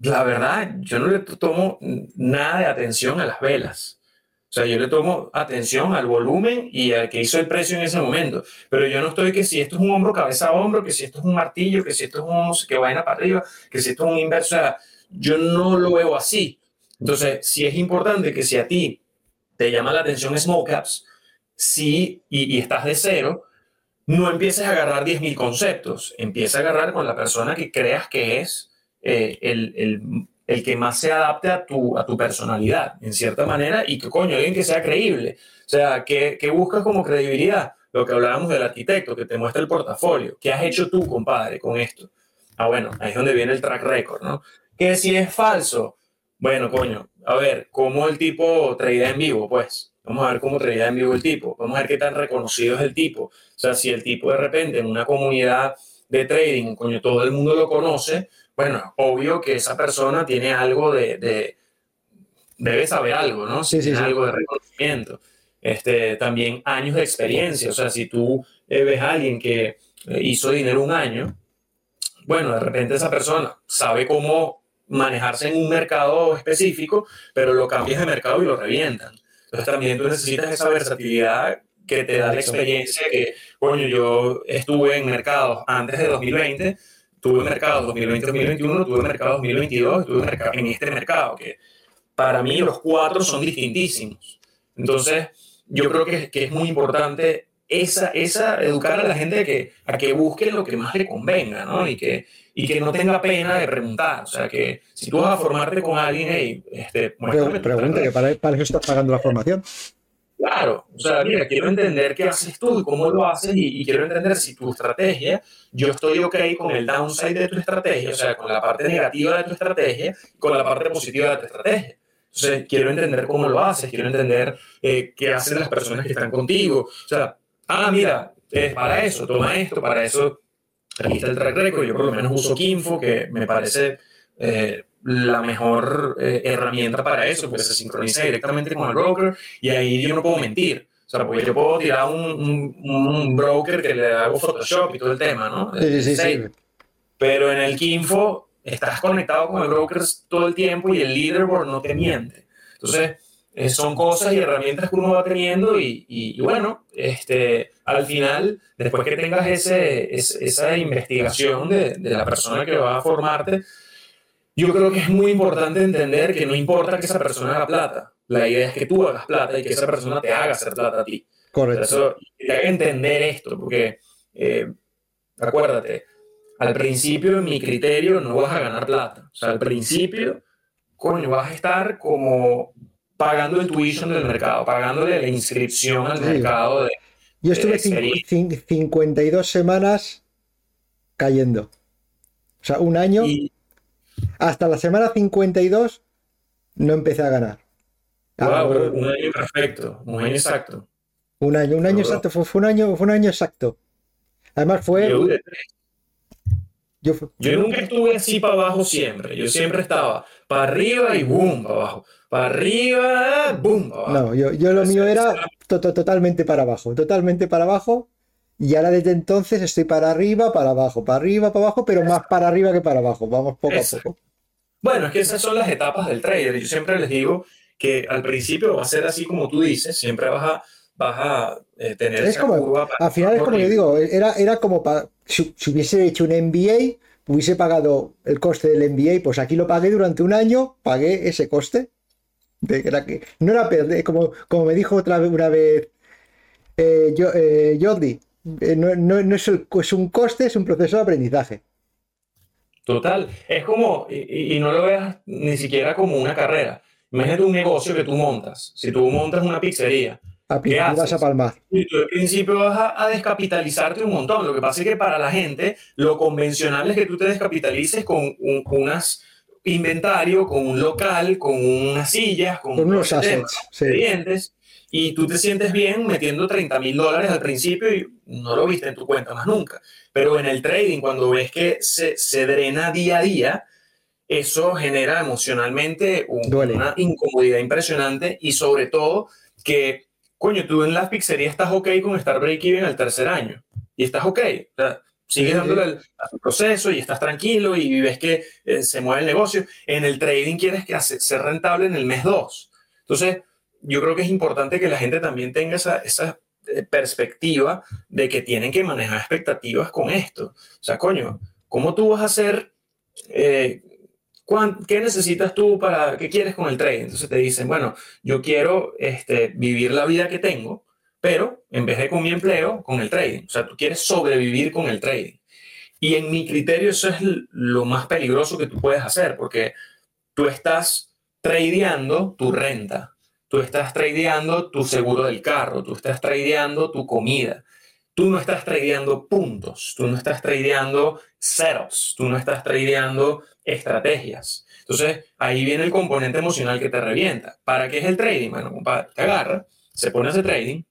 la verdad, yo no le tomo nada de atención a las velas. O sea, yo le tomo atención al volumen y al que hizo el precio en ese momento. Pero yo no estoy que si esto es un hombro, cabeza a hombro, que si esto es un martillo, que si esto es un que vaina para arriba, que si esto es un inverso. Yo no lo veo así. Entonces, sí es importante que si a ti te llama la atención small caps, sí, y, y estás de cero, no empieces a agarrar 10.000 conceptos. Empieza a agarrar con la persona que creas que es eh, el, el, el, que más se adapte a tu, a tu personalidad, en cierta manera, y que coño, alguien que sea creíble. O sea, que, que buscas como credibilidad. Lo que hablábamos del arquitecto, que te muestra el portafolio. ¿Qué has hecho tú, compadre, con esto? Ah, bueno, ahí es donde viene el track record, ¿no? Que si es falso, bueno, coño, a ver, ¿cómo el tipo traía en vivo? Pues, vamos a ver cómo traía en vivo el tipo, vamos a ver qué tan reconocido es el tipo. O sea, si el tipo de repente en una comunidad de trading, coño, todo el mundo lo conoce, bueno, obvio que esa persona tiene algo de, de debe saber algo, ¿no? Sí, sí, tiene sí. algo de reconocimiento. Este, también años de experiencia, o sea, si tú eh, ves a alguien que eh, hizo dinero un año, bueno, de repente esa persona sabe cómo manejarse en un mercado específico, pero lo cambias de mercado y lo revientan. Entonces también tú necesitas esa versatilidad que te da la experiencia que, coño, yo estuve en mercados antes de 2020, tuve mercados 2020-2021, tuve mercados 2022, tuve mercado, en este mercado, que para mí los cuatro son distintísimos. Entonces, yo creo que, que es muy importante esa, esa, educar a la gente a que, a que busque lo que más le convenga, ¿no? Y que, y que no tenga pena de preguntar. O sea, que si tú vas a formarte con alguien, hey, este, Pre pregunta, que para, para, eso estás pagando la formación. Claro, o sea, mira, quiero entender qué haces tú y cómo lo haces y, y, quiero entender si tu estrategia, yo estoy ok con el downside de tu estrategia, o sea, con la parte negativa de tu estrategia, con la parte positiva de tu estrategia. Entonces, quiero entender cómo lo haces, quiero entender eh, qué hacen las personas que están contigo. O sea, ah, mira, es para eso, toma esto, para eso, aquí está el track record, yo por lo menos uso Kinfo, que me parece eh, la mejor eh, herramienta para eso, porque se sincroniza directamente con el broker y ahí yo no puedo mentir. O sea, porque yo puedo tirar un, un, un broker que le hago Photoshop y todo el tema, ¿no? Sí, sí, sí. Pero en el Kinfo estás conectado con el broker todo el tiempo y el leaderboard no te miente. Entonces, eh, son cosas y herramientas que uno va teniendo y, y, y, bueno, este, al final, después que tengas ese, ese esa investigación de, de, la persona que va a formarte, yo creo que es muy importante entender que no importa que esa persona haga plata, la idea es que tú hagas plata y que esa persona te haga hacer plata a ti. Correcto. Eso, te haga entender esto, porque eh, acuérdate, al principio, en mi criterio, no vas a ganar plata. O sea, al principio, coño, vas a estar como pagando el tuition del mercado, pagándole la inscripción al sí. mercado. De, Yo estuve de 52 semanas cayendo. O sea, un año. Y... Hasta la semana 52 no empecé a ganar. Wow, pero un año perfecto, un año exacto. Un año, un año exacto, fue, fue, un año, fue un año exacto. Además fue. Yo, yo, yo, nunca estuve así para abajo siempre. Yo siempre estaba para arriba y boom, para abajo. Para arriba, boom, para abajo. No, yo, yo lo mío era to to totalmente para abajo. Totalmente para abajo. Y ahora desde entonces estoy para arriba, para abajo, para arriba, para abajo, pero más para arriba que para abajo. Vamos poco a poco. Bueno, es que esas son las etapas del trader. Yo siempre les digo que al principio va a ser así como tú dices, siempre vas a, vas a eh, tener es esa como, curva. Al final es como yo digo, era, era como para, si, si, hubiese hecho un MBA, hubiese pagado el coste del MBA, pues aquí lo pagué durante un año, pagué ese coste. De, era que, no era perder, como, como me dijo otra vez una vez eh, yo, eh, Jordi, no, no, no es, el, es, un coste, es un proceso de aprendizaje. Total, es como, y, y, no lo veas ni siquiera como una carrera. Imagínate un negocio que tú montas. Si tú montas una pizzería, a ¿qué haces? vas a palmar. Y tú al principio vas a, a, descapitalizarte un montón. Lo que pasa es que para la gente, lo convencional es que tú te descapitalices con un, unas inventario, con un local, con unas sillas, con, con unos assets, sí. clientes, y tú te sientes bien metiendo 30 mil dólares al principio y no lo viste en tu cuenta más nunca. Pero en el trading, cuando ves que se, se drena día a día, eso genera emocionalmente un, una incomodidad impresionante y sobre todo que, coño, tú en la pizzería estás ok con estar break-even al tercer año y estás ok. O sea, Sigues dándole al, a tu proceso y estás tranquilo y ves que eh, se mueve el negocio. En el trading quieres que hace, ser rentable en el mes 2. Entonces, yo creo que es importante que la gente también tenga esa, esa eh, perspectiva de que tienen que manejar expectativas con esto. O sea, coño, ¿cómo tú vas a hacer... Eh, ¿Qué necesitas tú para, qué quieres con el trading? Entonces te dicen, bueno, yo quiero este, vivir la vida que tengo, pero en vez de con mi empleo, con el trading. O sea, tú quieres sobrevivir con el trading. Y en mi criterio eso es lo más peligroso que tú puedes hacer, porque tú estás tradeando tu renta, tú estás tradeando tu seguro del carro, tú estás tradeando tu comida, tú no estás tradeando puntos, tú no estás tradeando ceros, tú no estás tradeando estrategias. Entonces, ahí viene el componente emocional que te revienta. ¿Para qué es el trading? Bueno, compadre, te agarra, se pone a hacer trading,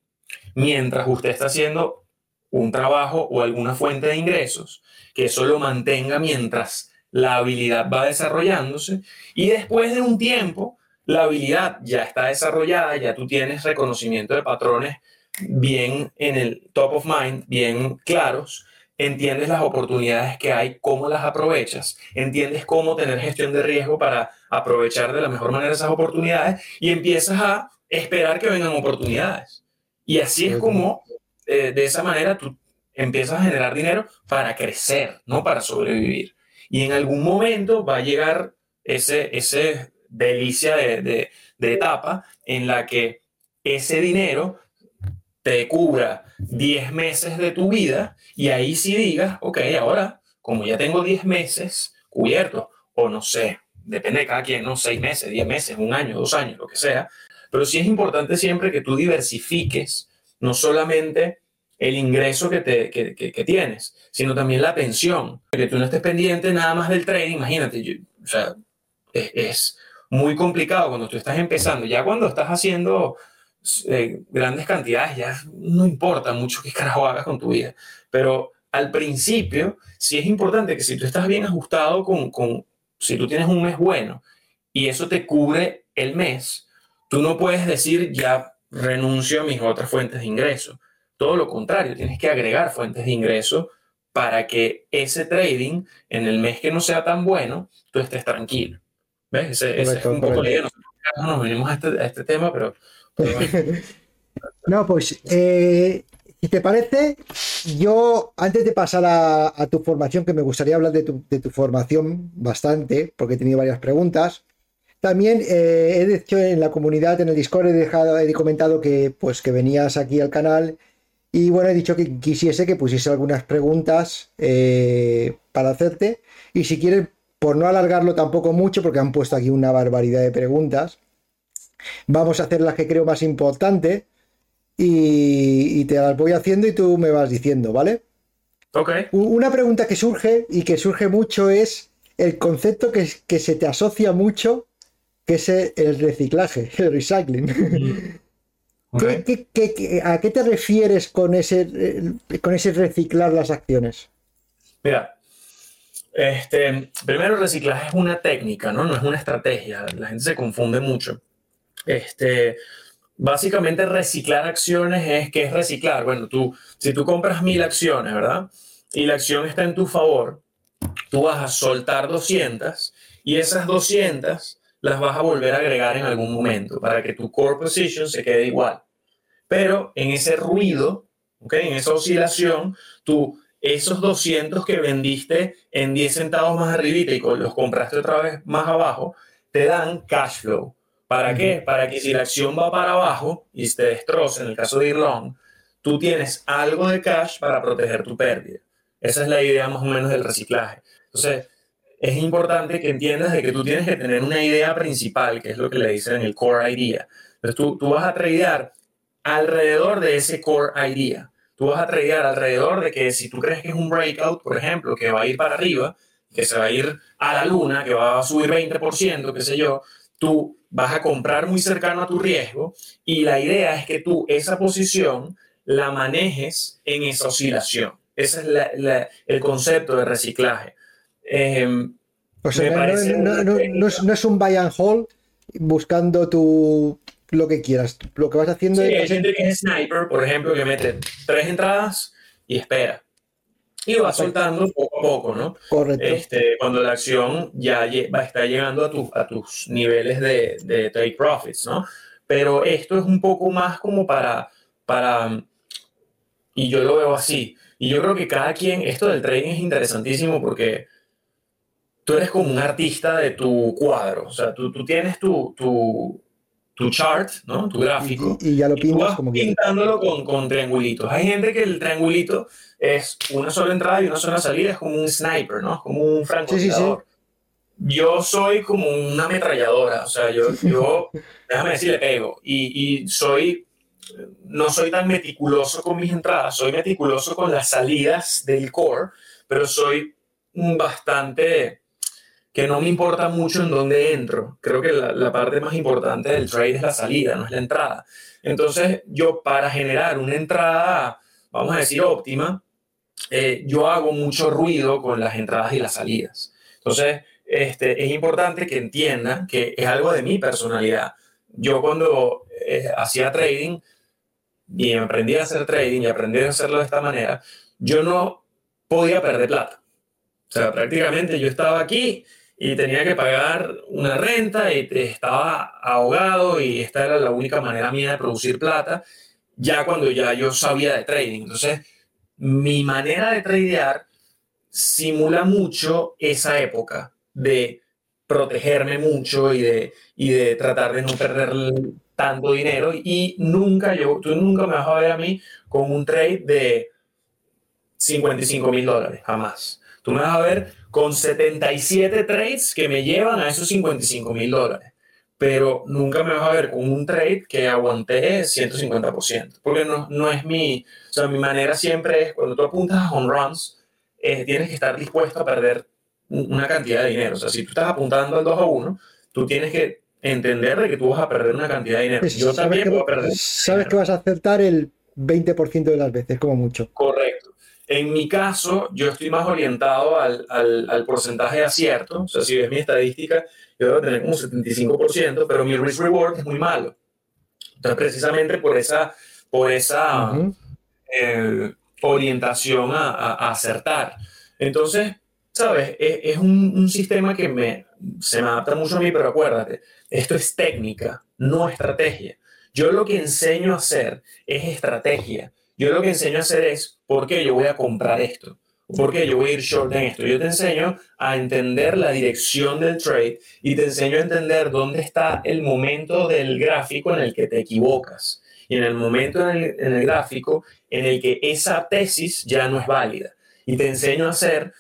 mientras usted está haciendo un trabajo o alguna fuente de ingresos, que eso lo mantenga mientras la habilidad va desarrollándose y después de un tiempo, la habilidad ya está desarrollada, ya tú tienes reconocimiento de patrones bien en el top of mind, bien claros, entiendes las oportunidades que hay, cómo las aprovechas, entiendes cómo tener gestión de riesgo para aprovechar de la mejor manera esas oportunidades y empiezas a esperar que vengan oportunidades. Y así es como, eh, de esa manera, tú empiezas a generar dinero para crecer, no para sobrevivir. Y en algún momento va a llegar ese, ese delicia de, de, etapa en la que ese dinero te cubra 10 meses de tu vida y ahí sí digas, ok, ahora, como ya tengo 10 meses cubiertos, o no sé, depende de cada quien, no 6 meses, 10 meses, un año, dos años, lo que sea, pero sí es importante siempre que tú diversifiques no solamente el ingreso que, te, que, que, tienes, sino también la atención, que tú no estés pendiente nada más del trading, imagínate, o sea, es muy complicado cuando tú estás empezando, ya cuando estás haciendo eh, grandes cantidades, ya no importa mucho qué carajo hagas con tu vida. Pero al principio, sí es importante que si tú estás bien ajustado con, con, si tú tienes un mes bueno y eso te cubre el mes, tú no puedes decir ya renuncio a mis otras fuentes de ingreso. Todo lo contrario, tienes que agregar fuentes de ingreso para que ese trading en el mes que no sea tan bueno, tú estés tranquilo. ¿Ves? Ese, es un poco la idea. Nosotros nos venimos a este, a este tema, pero no, pues, eh, si te parece, yo antes de pasar a, tu formación, que me gustaría hablar de tu, formación bastante, porque he tenido varias preguntas. También eh, he dicho en la comunidad, en el Discord, he, dejado, he comentado que, pues, que venías aquí al canal y bueno, he dicho que quisiese que pusiese algunas preguntas eh, para hacerte. Y si quieres, por no alargarlo tampoco mucho, porque han puesto aquí una barbaridad de preguntas, Vamos a hacer las que creo más importante y, te las voy haciendo y tú me vas diciendo, ¿vale? Ok. Una pregunta que surge y que surge mucho es el concepto que, que se te asocia mucho, que es el reciclaje, el recycling. Mm. a qué te refieres con ese, con ese reciclar las acciones? Mira, este, primero reciclaje es una técnica, ¿no? No es una estrategia. La gente se confunde mucho. Este, básicamente reciclar acciones es que es reciclar. Bueno, tú, si tú compras mil acciones, ¿verdad? Y la acción está en tu favor, tú vas a soltar 200 y esas 200 las vas a volver a agregar en algún momento para que tu core position se quede igual. Pero en ese ruido, ¿okay? en esa oscilación, tú esos 200 que vendiste en 10 centavos más arribita y los compraste otra vez más abajo, te dan cash flow. ¿Para qué? Para que si la acción va para abajo y te destroza, en el caso de Irlong, tú tienes algo de cash para proteger tu pérdida. Esa es la idea más o menos del reciclaje. Entonces, es importante que entiendas de que tú tienes que tener una idea principal, que es lo que le dicen el core idea. Entonces, tú, tú vas a tradear alrededor de ese core idea. Tú vas a tradear alrededor de que si tú crees que es un breakout, por ejemplo, que va a ir para arriba, que se va a ir a la luna, que va a subir 20%, qué sé yo, tú vas a comprar muy cercano a tu riesgo y la idea es que tú esa posición la manejes en esa oscilación. Ese es el concepto de reciclaje. no, es, un buy and hold buscando tu, lo que quieras. Lo que vas haciendo es... Hay gente que es sniper, por ejemplo, que mete tres entradas y espera. y va soltando poco a poco, ¿no? Correcto. Este, cuando la acción ya va a estar llegando a, tu, a tus niveles de, de take profits, ¿no? Pero esto es un poco más como para, para, y yo lo veo así, y yo creo que cada quien, esto del trading es interesantísimo porque tú eres como un artista de tu cuadro, o sea, tú, tú tienes tu, tu, tu chart, ¿no? Tu gráfico. Y, ya lo pintas como Pintándolo con, con, triangulitos. Hay gente que el triangulito es una sola entrada y una sola salida, es como un sniper, ¿no? Como un francotirador. Yo soy como una ametralladora, o sea, yo, yo déjame decirle, pego. Y, y soy, no soy tan meticuloso con mis entradas, soy meticuloso con las salidas del core, pero soy bastante que no me importa mucho en dónde entro. Creo que la, parte más importante del trade es la salida, no es la entrada. Entonces, yo para generar una entrada, vamos a decir, óptima, eh, yo hago mucho ruido con las entradas y las salidas. Entonces, este, es importante que entiendan que es algo de mi personalidad. Yo cuando eh, hacía trading y aprendí a hacer trading y aprendí a hacerlo de esta manera, yo no podía perder plata. O sea, prácticamente yo estaba aquí y tenía que pagar una renta y estaba ahogado y esta era la única manera mía de producir plata, ya cuando ya yo sabía de trading. Entonces, mi manera de tradear simula mucho esa época de protegerme mucho y de, y de tratar de no perder tanto dinero y nunca yo, tú nunca me vas a ver a mí con un trade de 55 mil dólares, jamás. Tú me vas a ver con 77 trades que me llevan a esos 55 mil dólares. Pero nunca me vas a ver con un trade que aguanté 150%. Porque no, no es mi... O sea, mi manera siempre es, cuando tú apuntas a home runs, eh, tienes que estar dispuesto a perder una cantidad de dinero. O sea, si tú estás apuntando al 2 a 1, tú tienes que entender de que tú vas a perder una cantidad de dinero. Pues Yo también voy a perder. Sabes que vas a acertar el 20% de las veces, como mucho. Correcto. En mi caso, yo estoy más orientado al, al, porcentaje de acierto. O sea, si ves mi estadística, yo debo tener como 75%, pero mi risk reward es muy malo. Entonces, precisamente por esa, por esa eh, orientación a, a, acertar. Entonces, ¿sabes? Es, es un, un, sistema que me, se me adapta mucho a mí, pero acuérdate, esto es técnica, no estrategia. Yo lo que enseño a hacer es estrategia. Yo lo que enseño a hacer es, ¿por qué yo voy a comprar esto? ¿Por qué yo voy a ir short en esto? Yo te enseño a entender la dirección del trade y te enseño a entender dónde está el momento del gráfico en el que te equivocas y en el momento en el, gráfico en el que esa tesis ya no es válida. Y te enseño a hacer,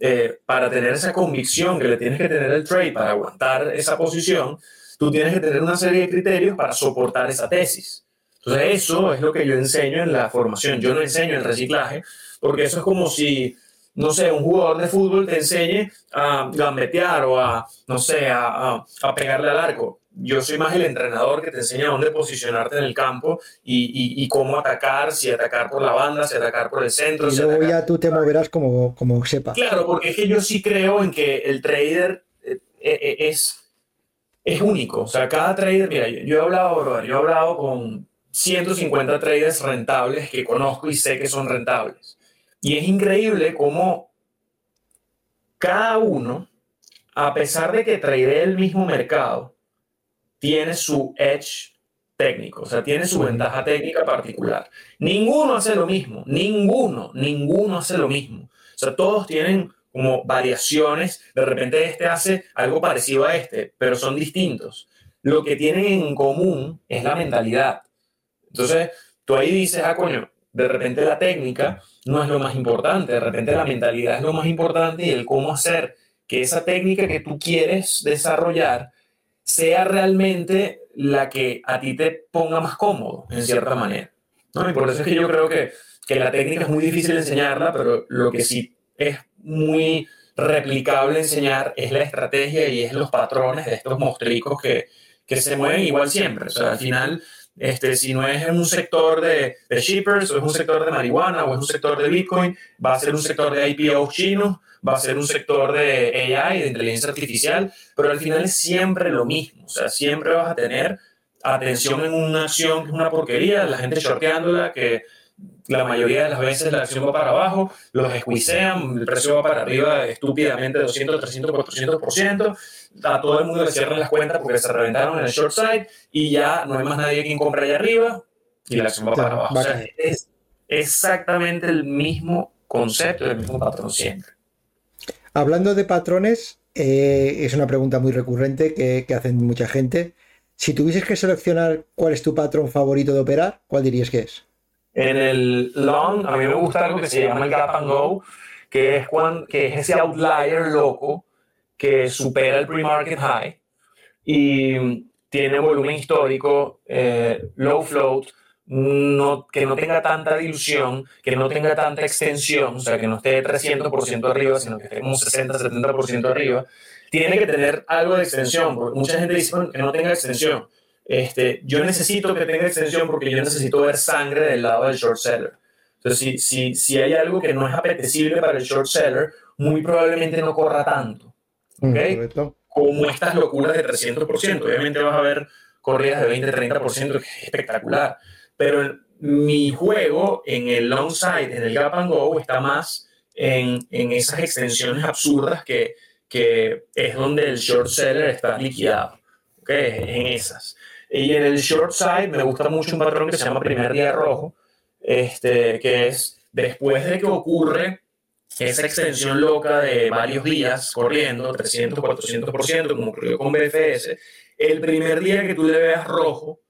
eh, para tener esa convicción que le tienes que tener el trade para aguantar esa posición, tú tienes que tener una serie de criterios para soportar esa tesis. Entonces eso es lo que yo enseño en la formación. Yo no enseño el reciclaje, porque eso es como si, no sé, un jugador de fútbol te enseñe a gambetear o a, no sé, a, a, pegarle al arco. Yo soy más el entrenador que te enseña dónde posicionarte en el campo y, y, cómo atacar, si atacar por la banda, si atacar por el centro. Y luego ya tú te moverás como, como sepas. Claro, porque es que yo sí creo en que el trader eh, eh, es, es único. O sea, cada trader, mira, yo, yo he hablado, yo he hablado con 150 traders rentables que conozco y sé que son rentables. Y es increíble cómo cada uno, a pesar de que trade el mismo mercado, tiene su edge técnico, o sea, tiene su ventaja técnica particular. Ninguno hace lo mismo, ninguno, ninguno hace lo mismo. O sea, todos tienen como variaciones, de repente este hace algo parecido a este, pero son distintos. Lo que tienen en común es la mentalidad. Entonces, tú ahí dices, ah, coño, de repente la técnica no es lo más importante, de repente la mentalidad es lo más importante y el cómo hacer que esa técnica que tú quieres desarrollar sea realmente la que a ti te ponga más cómodo, en cierta manera. ¿no? Y por eso es que yo creo que, que la técnica es muy difícil enseñarla, pero lo que sí es muy replicable enseñar es la estrategia y es los patrones de estos mostricos que, que se mueven igual siempre. O sea, al final este, si no es en un sector de, de shippers, o es un sector de marihuana, o es un sector de Bitcoin, va a ser un sector de IPO chino, va a ser un sector de AI, de inteligencia artificial, pero al final es siempre lo mismo. O sea, siempre vas a tener atención en una acción que es una porquería, la gente shorteándola, que la mayoría de las veces la acción va para abajo, los escuisean, el precio va para arriba estúpidamente 200, 300, 400%, a todo el mundo le cierran las cuentas porque se reventaron en el short side y ya no hay más nadie quien compre allá arriba y la acción va para abajo. O sea, es exactamente el mismo concepto, el mismo patrón siempre. Hablando de patrones, eh, es una pregunta muy recurrente que, que hacen mucha gente. Si tuvieses que seleccionar cuál es tu patrón favorito de operar, ¿cuál dirías que es? En el long, a mí me gusta algo que se llama el gap and go, que es, cuando, que es ese outlier loco que supera el pre-market high y tiene volumen histórico, eh, low float, no, que no tenga tanta dilución, que no tenga tanta extensión, o sea, que no esté 300% arriba, sino que esté como 60-70% arriba, tiene que tener algo de extensión, porque mucha gente dice que no tenga extensión. Este, yo necesito que tenga extensión porque yo necesito ver sangre del lado del short seller. Entonces, si, si, si hay algo que no es apetecible para el short seller, muy probablemente no corra tanto. ¿okay? Como estas locuras de 300%. Obviamente vas a ver corridas de 20-30%, que es espectacular. Pero mi juego en el long side, en el gap and go, está más en, en esas extensiones absurdas que, que es donde el short seller está liquidado. ¿okay? En esas. Y en el short side me gusta mucho un patrón que se llama primer día rojo, este, que es después de que ocurre esa extensión loca de varios días corriendo, 300, 400%, como ocurrió con BFS, el primer día que tú le veas rojo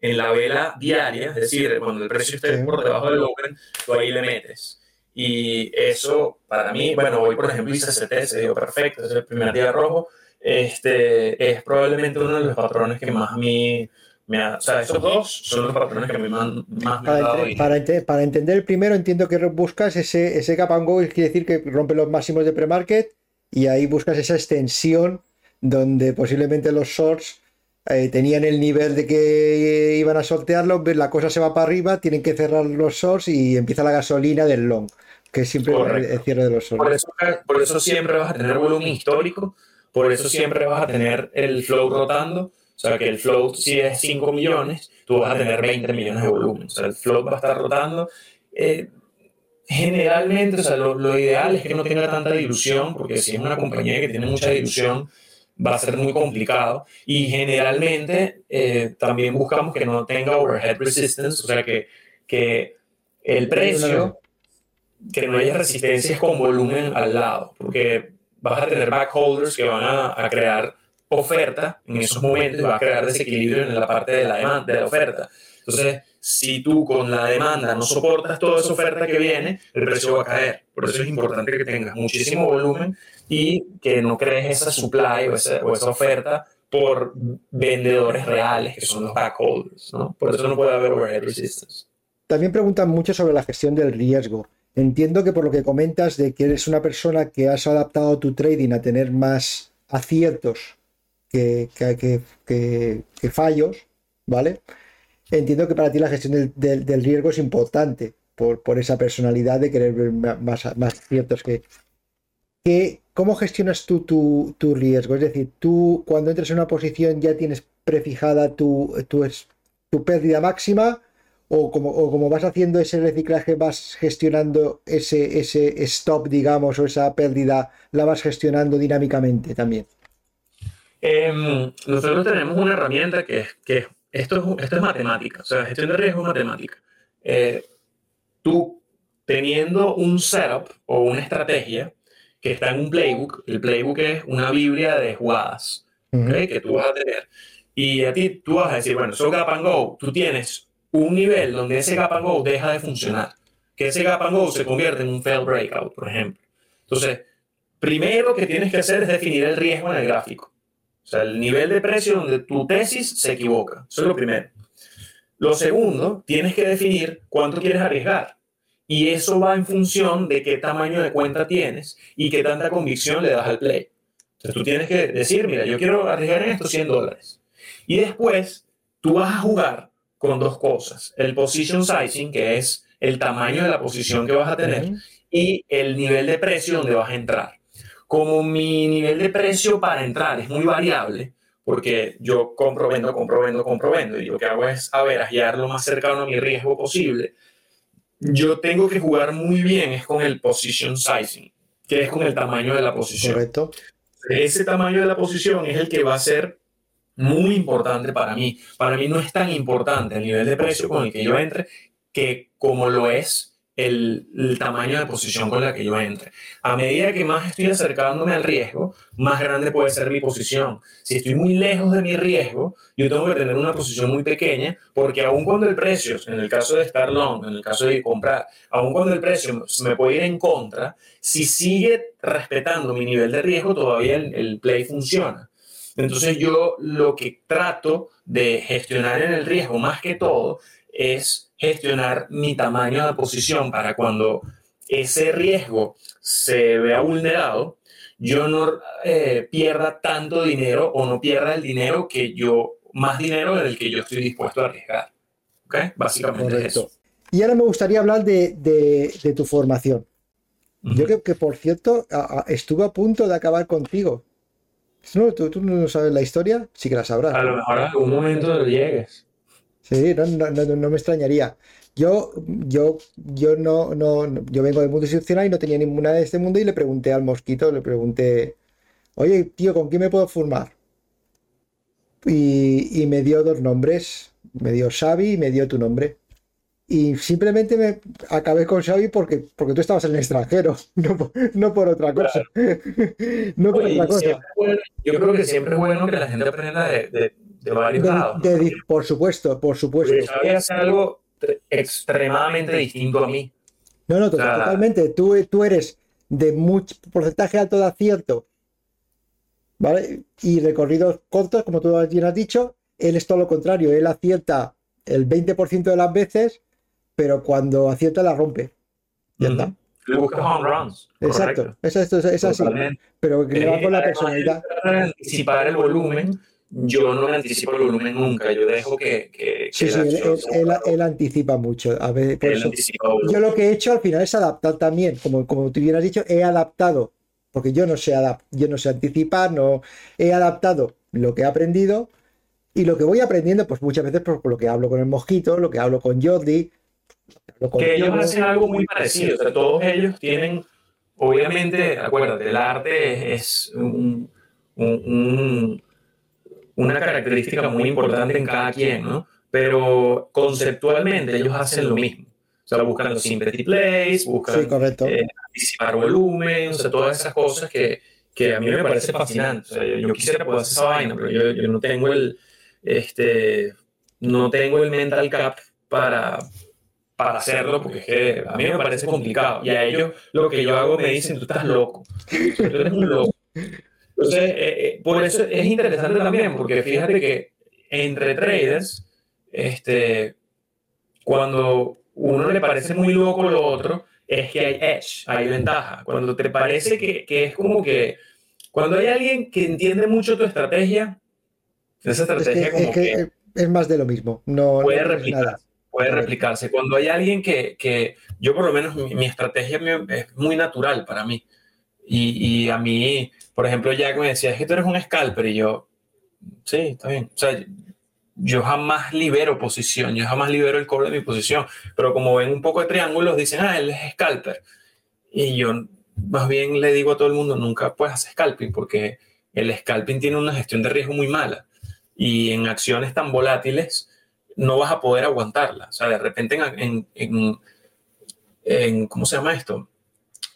en la vela diaria, es decir, cuando el precio esté por debajo del open, tú ahí le metes. Y eso, para mí, bueno, hoy por ejemplo hice CT, se dio perfecto, es el primer día rojo, este, es probablemente uno de los patrones que más a mí me ha, o sea, esos dos son los patrones que a mí más, más me han dado. Para, para, entender el primero, entiendo que buscas ese, ese gap and go, quiere decir que rompe los máximos de pre-market y ahí buscas esa extensión donde posiblemente los shorts eh, tenían el nivel de que iban a sortearlo, la cosa se va para arriba, tienen que cerrar los shorts y empieza la gasolina del long, que es siempre el cierre de los shorts. Por eso, por eso siempre vas a tener volumen histórico por eso siempre vas a tener el flow rotando. O sea, que el flow, si es 5 millones, tú vas a tener 20 millones de volumen. O sea, el flow va a estar rotando. Eh, generalmente, o sea, lo, lo, ideal es que no tenga tanta dilución, porque si es una compañía que tiene mucha dilución, va a ser muy complicado. Y generalmente eh, también buscamos que no tenga overhead resistance, o sea, que, que el precio, que no haya resistencias con volumen al lado, porque vas a tener backholders que van a, crear oferta en esos momentos y va a crear desequilibrio en la parte de la demanda, de la oferta. Entonces, si tú con la demanda no soportas toda esa oferta que viene, el precio va a caer. Por eso es importante que tengas muchísimo volumen y que no crees esa supply o esa, o esa oferta por vendedores reales, que son los backholders. ¿no? Por eso no puede haber overhead resistance. También preguntan mucho sobre la gestión del riesgo. Entiendo que por lo que comentas de que eres una persona que has adaptado tu trading a tener más aciertos que, fallos, ¿vale? Entiendo que para ti la gestión del, riesgo es importante por, esa personalidad de querer ver más, más aciertos que, ¿Cómo gestionas tú tu, riesgo? Es decir, tú cuando entras en una posición ya tienes prefijada tu, tu pérdida máxima o como, vas haciendo ese reciclaje, vas gestionando ese, ese stop, digamos, o esa pérdida, la vas gestionando dinámicamente también. Em, nosotros tenemos una herramienta que, que esto, es, esto es matemática, o sea, gestión de riesgo es matemática. Eh, tú teniendo un setup o una estrategia que está en un playbook, el playbook es una biblia de jugadas que tú vas a tener. Y a ti tú vas a decir, bueno, so gap and go, tú tienes un nivel donde ese gap and go deja de funcionar, que ese gap and go se convierte en un fail breakout, por ejemplo. Entonces, primero que tienes que hacer es definir el riesgo en el gráfico. O sea, el nivel de precio donde tu tesis se equivoca. Eso es lo primero. Lo segundo, tienes que definir cuánto quieres arriesgar. Y eso va en función de qué tamaño de cuenta tienes y qué tanta convicción le das al play. Entonces tú tienes que decir, mira, yo quiero arriesgar en estos 100 dólares. Y después tú vas a jugar con dos cosas. El position sizing, que es el tamaño de la posición que vas a tener, y el nivel de precio donde vas a entrar. Como mi nivel de precio para entrar es muy variable, porque yo compro, vendo, compro, vendo, compro, vendo, y lo que hago es averajear lo más cercano a mi riesgo posible, yo tengo que jugar muy bien es con el position sizing, que es con el tamaño de la posición. Correcto. Ese tamaño de la posición es el que va a ser muy importante para mí. Para mí no es tan importante el nivel de precio con el que yo entre que como lo es el, tamaño de posición con la que yo entre. A medida que más estoy acercándome al riesgo, más grande puede ser mi posición. Si estoy muy lejos de mi riesgo, yo tengo que tener una posición muy pequeña, porque aun cuando el precio, en el caso de estar long, en el caso de comprar, aun cuando el precio me puede ir en contra, si sigue respetando mi nivel de riesgo, todavía el, el play funciona. Entonces yo lo que trato de gestionar en el riesgo más que todo es gestionar mi tamaño de posición para cuando ese riesgo se vea vulnerado, yo no eh, pierda tanto dinero o no pierda el dinero que yo, más dinero del que yo estoy dispuesto a arriesgar. ¿Ok? Básicamente eso. Y ahora me gustaría hablar de, de, tu formación. Yo creo que, por cierto, estuve a punto de acabar contigo. ¿No? ¿Tú, ¿Tú, no sabes la historia? Sí que la sabrás. A lo mejor en algún momento llegues. Sí, no, no, no, me extrañaría. Yo, yo, yo no, no, yo vengo del mundo institucional y no tenía ninguna de este mundo y le pregunté al mosquito, le pregunté, oye, tío, ¿con quién me puedo formar? Y, me dio dos nombres, me dio Xavi y me dio tu nombre. Y simplemente me acabé con Xavi porque, porque tú estabas en el extranjero, no por, otra cosa. no por otra cosa. yo creo que siempre es bueno que la gente aprenda de de varios lados. por supuesto, por supuesto. Porque hacer algo extremadamente distinto a mí. No, no, totalmente. Tú, tú eres de mucho porcentaje alto de acierto, ¿vale? Y recorridos cortos, como tú bien has dicho, él es todo lo contrario. Él acierta el 20% de las veces, pero cuando acierta la rompe. Ya está. Le busca home runs. Exacto, es, es, así. Pero que va con la personalidad. Anticipar el volumen yo no anticipo el volumen nunca, yo dejo que... que, sí, sí, él, anticipa mucho. A ver, yo lo que he hecho al final es adaptar también, como, como tú hubieras dicho, he adaptado, porque yo no sé yo no sé anticipar, no he adaptado lo que he aprendido y lo que voy aprendiendo, pues muchas veces por, lo que hablo con el mosquito, lo que hablo con Jordi. Que ellos hacen algo muy parecido, o sea, todos ellos tienen, obviamente, acuérdate, el arte es un una característica muy importante en cada quien, ¿no? Pero conceptualmente ellos hacen lo mismo. O sea, buscan los sympathy plays, buscan sí, correcto. Eh, anticipar volumen, o sea, todas esas cosas que, que a mí me parece fascinante. O sea, yo, quisiera poder hacer esa vaina, pero yo, yo, no tengo el, este, no tengo el mental cap para, para hacerlo, porque es que a mí me parece complicado. Y a ellos lo que yo hago me dicen, tú estás loco. Tú eres un loco. Entonces, eh, eh, por eso es interesante también, porque fíjate que entre traders, este, cuando uno le parece muy loco lo otro, es que hay edge, hay ventaja. Cuando te parece que, que es como que, cuando hay alguien que entiende mucho tu estrategia, esa estrategia como que, es más de lo mismo. No, puede replicarse. Puede replicarse. Cuando hay alguien que, que yo por lo menos mi, estrategia es muy natural para mí. Y, y, a mí, por ejemplo, Jack me decía, es que tú eres un scalper y yo, sí, está bien. O sea, yo jamás libero posición, yo jamás libero el core de mi posición, pero como ven un poco de triángulos, dicen, ah, él es scalper. Y yo más bien le digo a todo el mundo, nunca puedes hacer scalping porque el scalping tiene una gestión de riesgo muy mala y en acciones tan volátiles no vas a poder aguantarla. O sea, de repente en, en, en ¿cómo se llama esto?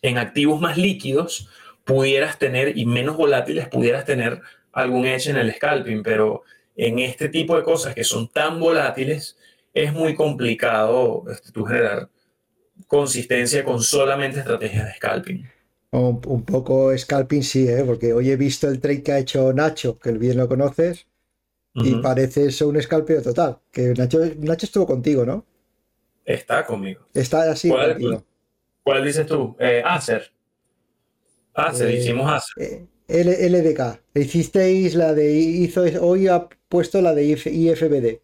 En activos más líquidos, pudieras tener y menos volátiles pudieras tener algún edge en el scalping, pero en este tipo de cosas que son tan volátiles es muy complicado este, generar consistencia con solamente estrategias de scalping. Un, poco scalping sí, ¿eh? porque hoy he visto el trade que ha hecho Nacho, que bien lo conoces, y parece eso un scalpeo total. Que Nacho, Nacho estuvo contigo, ¿no? Está conmigo. Está así ¿Cuál, ¿Cuál dices tú? Eh, Acer. Se eh, hicimos hace. Eh, LDK. Hicisteis la de hizo hoy ha puesto la de IFBD.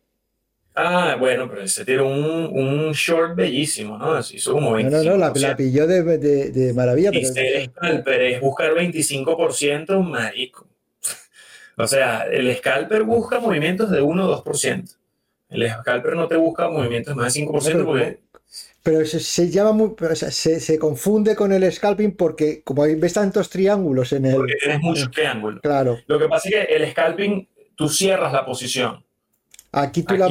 Ah, bueno, pero se tiró un, un short bellísimo, ¿no? Así hizo como 25%. No, no, no, la, la pilló de, de, de maravilla. Pero... pero es buscar 25%, marico. O sea, el scalper busca movimientos de 1 o 2%. El scalper no te busca movimientos más de 5% porque... Pero se, llama muy, se, se, confunde con el scalping porque como ves tantos triángulos en el... Porque tienes muchos triángulos. Claro. Lo que pasa es que el scalping, tú cierras la posición. Aquí tú la,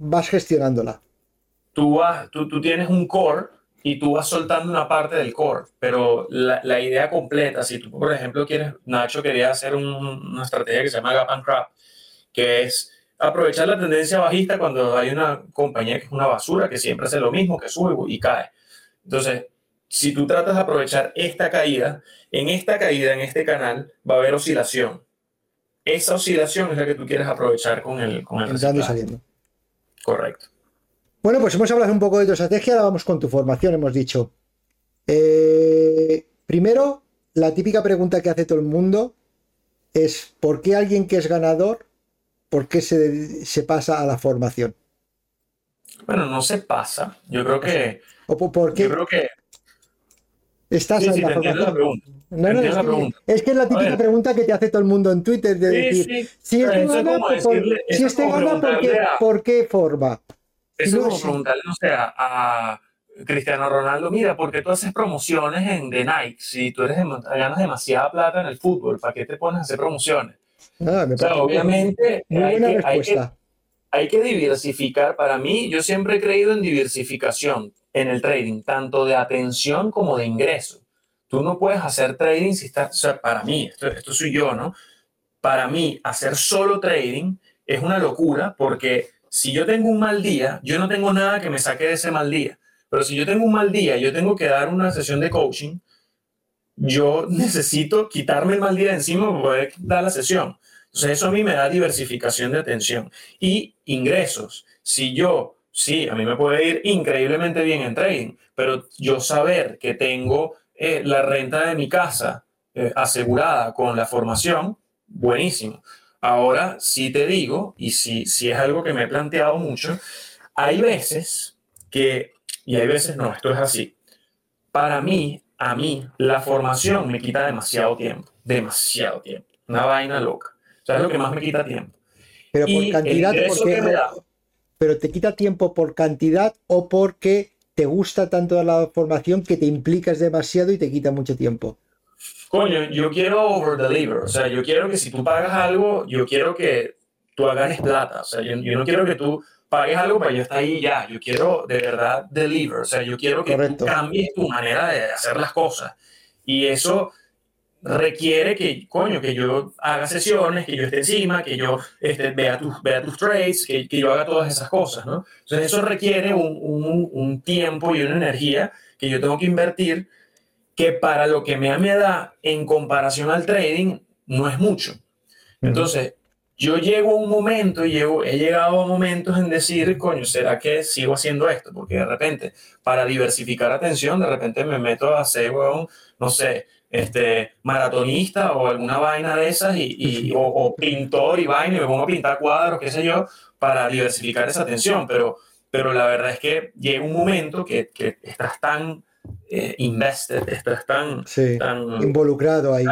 vas gestionándola. Tú, vas, tú, tú tienes un core y tú vas soltando una parte del core, pero la, la, idea completa, si tú, por ejemplo, quieres, Nacho quería hacer una estrategia que se llama Gap and Crap, que es aprovechar la tendencia bajista cuando hay una compañía que es una basura, que siempre hace lo mismo, que sube y cae. Entonces, si tú tratas de aprovechar esta caída, en esta caída, en este canal, va a haber oscilación. Esa oscilación es la que tú quieres aprovechar con el, con el Entrando y saliendo. Correcto. Bueno, pues hemos hablado un poco de tu estrategia, ahora vamos con tu formación, hemos dicho. Eh, primero, la típica pregunta que hace todo el mundo es ¿por qué alguien que es ganador, por qué se, se pasa a la formación? Bueno, no se pasa. Yo creo que... ¿O por qué? Yo creo que... Estás en la formación. No, no, es, que, es, que, es la típica pregunta que te hace todo el mundo en Twitter de decir, si este gana, si este gana ¿por, qué, ¿por qué forma? Eso es como preguntarle, no sé, a, Cristiano Ronaldo, mira, porque tú haces promociones en, de Nike, si tú eres ganas demasiada plata en el fútbol, ¿para qué te pones a hacer promociones? Ah, o sea, obviamente hay que, hay, que, hay que diversificar. Para mí, yo siempre he creído en diversificación en el trading, tanto de atención como de ingreso. Tú no puedes hacer trading si estás, o sea, para mí, esto, esto soy yo, ¿no? Para mí, hacer solo trading es una locura porque si yo tengo un mal día, yo no tengo nada que me saque de ese mal día. Pero si yo tengo un mal día, yo tengo que dar una sesión de coaching, yo necesito quitarme el mal día de encima para poder dar la sesión. Entonces eso a mí me da diversificación de atención y ingresos. Si yo, sí, a mí me puede ir increíblemente bien en trading, pero yo saber que tengo eh, la renta de mi casa eh, asegurada con la formación, buenísimo. Ahora sí te digo, y si, si es algo que me he planteado mucho, hay veces que, y hay veces no, esto es así. Para mí, a mí, la formación me quita demasiado tiempo, demasiado tiempo. Una vaina loca. O sea, es lo que más me quita tiempo. Pero por cantidad, porque, pero te quita tiempo por cantidad o porque te gusta tanto la formación que te implicas demasiado y te quita mucho tiempo coño, yo quiero over deliver, o sea, yo quiero que si tú pagas algo, yo quiero que tú ganes plata, o sea, yo, no quiero que tú pagues algo para yo estar ahí ya, yo quiero de verdad deliver, o sea, yo quiero que tú cambies tu manera de hacer las cosas. Y eso requiere que, coño, que yo haga sesiones, que yo esté encima, que yo este, vea, tus, vea tus trades, que, que, yo haga todas esas cosas, ¿no? Entonces eso requiere un, un, un tiempo y una energía que yo tengo que invertir que para lo que me, me da en comparación al trading no es mucho. Entonces, yo llego a un momento, llego, he llegado a momentos en decir, coño, ¿será que sigo haciendo esto? Porque de repente, para diversificar atención, de repente me meto a hacer, no sé, este, maratonista o alguna vaina de esas, y, o, pintor y vaina, y me pongo a pintar cuadros, qué sé yo, para diversificar esa atención. Pero, pero la verdad es que llega un momento que, que estás tan eh, invested, estás tan, tan involucrado ahí.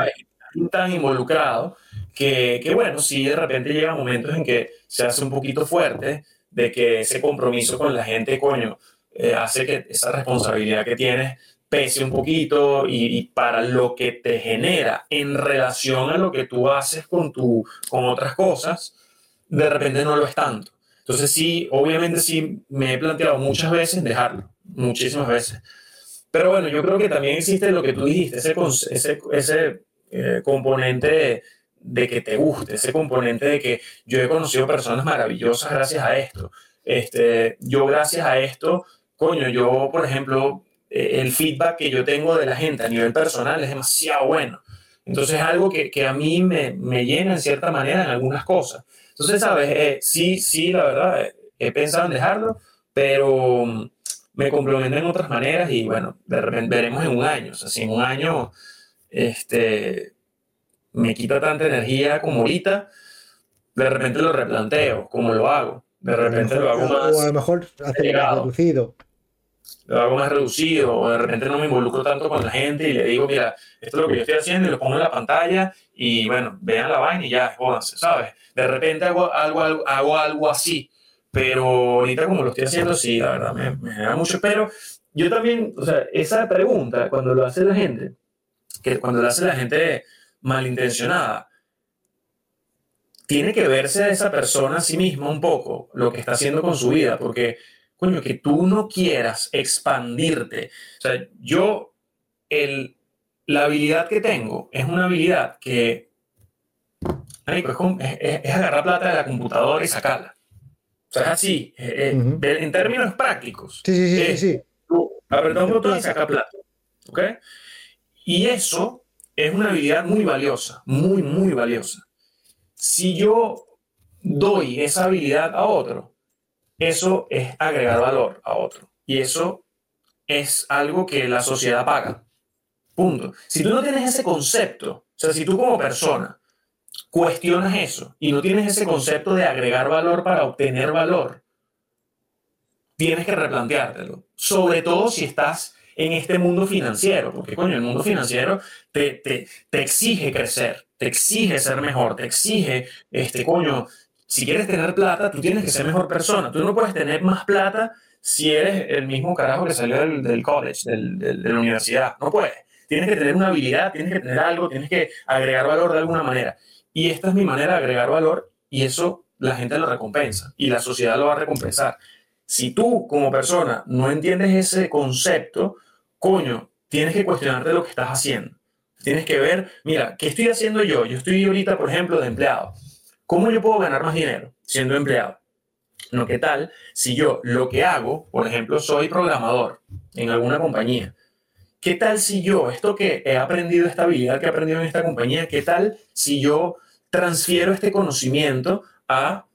Tan involucrado que, que, bueno, sí, de repente llega momentos en que se hace un poquito fuerte de que ese compromiso con la gente, coño, eh, hace que esa responsabilidad que tienes pese un poquito y, y, para lo que te genera en relación a lo que tú haces con, tu, con otras cosas, de repente no lo es tanto. Entonces sí, obviamente sí me he planteado muchas veces dejarlo, muchísimas veces. Pero bueno, yo creo que también existe lo que tú dijiste, ese, ese, ese eh, componente de, que te guste, ese componente de que yo he conocido personas maravillosas gracias a esto. Este, yo gracias a esto, coño, yo, por ejemplo, eh, el feedback que yo tengo de la gente a nivel personal es demasiado bueno. Entonces es algo que, que a mí me, me, llena en cierta manera en algunas cosas. Entonces, ¿sabes? Eh, sí, sí, la verdad, he pensado en dejarlo, pero me complementa en otras maneras y bueno, de repente veremos en un año. O sea, si en un año este, me quita tanta energía como ahorita, de repente lo replanteo, como lo hago. De repente lo, hago más. O a lo mejor hacer más reducido. Lo hago más reducido, o de repente no me involucro tanto con la gente y le digo, mira, esto es lo que yo estoy haciendo y lo pongo en la pantalla y bueno, vean la vaina y ya, jódanse, ¿sabes? De repente hago algo, hago algo así pero ahorita como lo estoy haciendo, sí, la verdad, me, me da mucho. Pero yo también, o sea, esa pregunta, cuando lo hace la gente, que cuando lo hace la gente malintencionada, tiene que verse a esa persona a sí misma un poco, lo que está haciendo con su vida, porque, coño, que tú no quieras expandirte. O sea, yo, el, la habilidad que tengo es una habilidad que es, agarrar plata de la computadora y sacarla. O sea, es así, eh, eh, en términos prácticos. Sí, sí, sí. sí. apretar un botón y sacar plata. ¿Ok? Y eso es una habilidad muy valiosa, muy, muy valiosa. Si yo doy esa habilidad a otro, eso es agregar valor a otro. Y eso es algo que la sociedad paga. Punto. Si tú no tienes ese concepto, o sea, si tú como persona cuestionas eso y no tienes ese concepto de agregar valor para obtener valor, tienes que replanteártelo. Sobre todo si estás en este mundo financiero, porque coño, el mundo financiero te, te, te exige crecer, te exige ser mejor, te exige, este coño, si quieres tener plata, tú tienes que ser mejor persona. Tú no puedes tener más plata si eres el mismo carajo que salió del, college, de la universidad. No puedes. Tienes que tener una habilidad, tienes que tener algo, tienes que agregar valor de alguna manera. Y esta es mi manera de agregar valor y eso la gente lo recompensa y la sociedad lo va a recompensar. Si tú como persona no entiendes ese concepto, coño, tienes que cuestionarte lo que estás haciendo. Tienes que ver, mira, ¿qué estoy haciendo yo? Yo estoy ahorita, por ejemplo, de empleado. ¿Cómo yo puedo ganar más dinero siendo empleado? No, ¿qué tal si yo lo que hago, por ejemplo, soy programador en alguna compañía? ¿Qué tal si yo, esto que he aprendido, esta habilidad que he aprendido en esta compañía, qué tal si yo transfiero este conocimiento a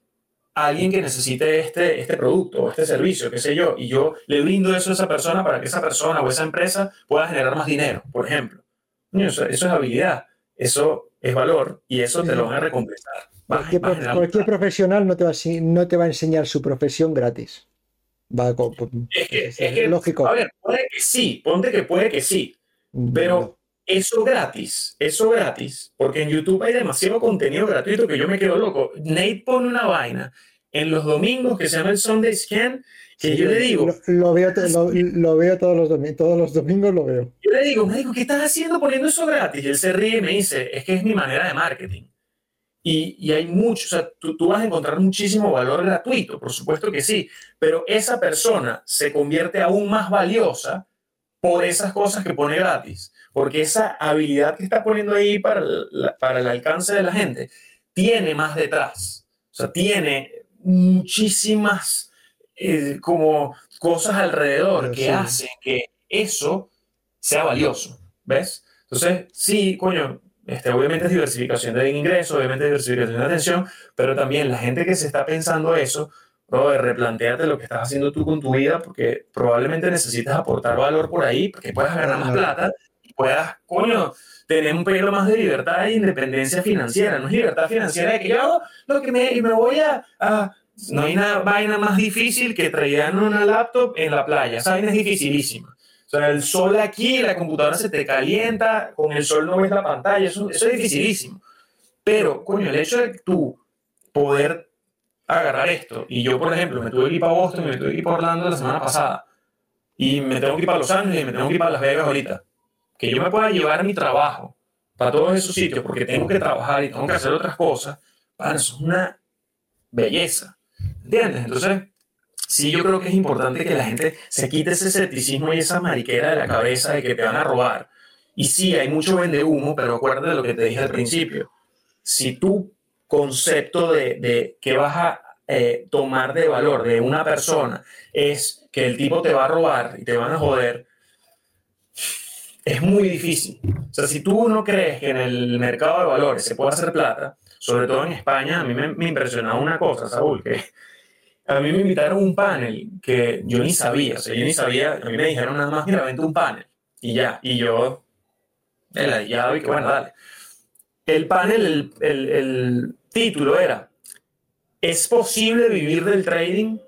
alguien que necesite este, este producto o este servicio, qué sé yo, y yo le brindo eso a esa persona para que esa persona o esa empresa pueda generar más dinero, por ejemplo. Eso, es habilidad, eso es valor y eso te lo van a recompensar. Cualquier, profesional no te, va a, no te va a enseñar su profesión gratis. Va, es, que, lógico. A ver, puede que sí, ponte que puede que sí, mm, pero eso gratis, eso gratis, porque en YouTube hay demasiado contenido gratuito que yo me quedo loco. Nate pone una vaina en los domingos que se llama el Sunday Scan, que yo le digo... Lo, veo, lo, veo todos los, domingos, todos los domingos, lo veo. Yo le digo, me digo, ¿qué estás haciendo poniendo eso gratis? Y él se ríe y me dice, es que es mi manera de marketing. Y, y, hay mucho, o sea, tú, tú, vas a encontrar muchísimo valor gratuito, por supuesto que sí, pero esa persona se convierte aún más valiosa por esas cosas que pone gratis, porque esa habilidad que está poniendo ahí para, para el alcance de la gente tiene más detrás, o sea, tiene muchísimas eh, como cosas alrededor que hacen que eso sea valioso, ¿ves? Entonces, sí, coño, este, obviamente es diversificación de ingresos, obviamente es diversificación de atención, pero también la gente que se está pensando eso, replantearte lo que estás haciendo tú con tu vida, porque probablemente necesitas aportar valor por ahí, porque puedas ganar más plata y puedas, coño, tener un poquito más de libertad e independencia financiera. No es libertad financiera de que yo hago lo que me, y me voy a, No hay una vaina más difícil que traer una laptop en la playa. Esa vaina es dificilísima. Sea, el sol aquí, la computadora se te calienta, con el sol no ves la pantalla, eso, eso es dificilísimo. Pero, coño, el hecho de tú poder agarrar esto, y yo, por ejemplo, me tuve que ir para Boston, me tuve que ir para Orlando la semana pasada, y me tengo que ir para Los Ángeles, y me tengo que ir para Las Vegas ahorita, que yo me pueda llevar mi trabajo para todos esos sitios, porque tengo que trabajar y tengo que hacer otras cosas, para eso es una belleza, ¿entiendes? Entonces, sí yo creo que es importante que la gente se quite ese escepticismo y esa mariquera de la cabeza de que te van a robar. Y sí, hay mucho vende humo, pero acuérdate de lo que te dije al principio. Si tu concepto de, de que vas a eh, tomar de valor de una persona es que el tipo te va a robar y te van a joder, es muy difícil. O sea, si tú no crees que en el mercado de valores se puede hacer plata, sobre todo en España, a mí me, me impresionaba una cosa, Saúl, que a mí me invitaron a un panel que yo ni sabía, o sea, yo ni sabía, a mí me dijeron nada más, mira, vente un panel, y ya, y yo, ya, y que bueno, dale. El panel, el, el, el título era, ¿es posible vivir del trading?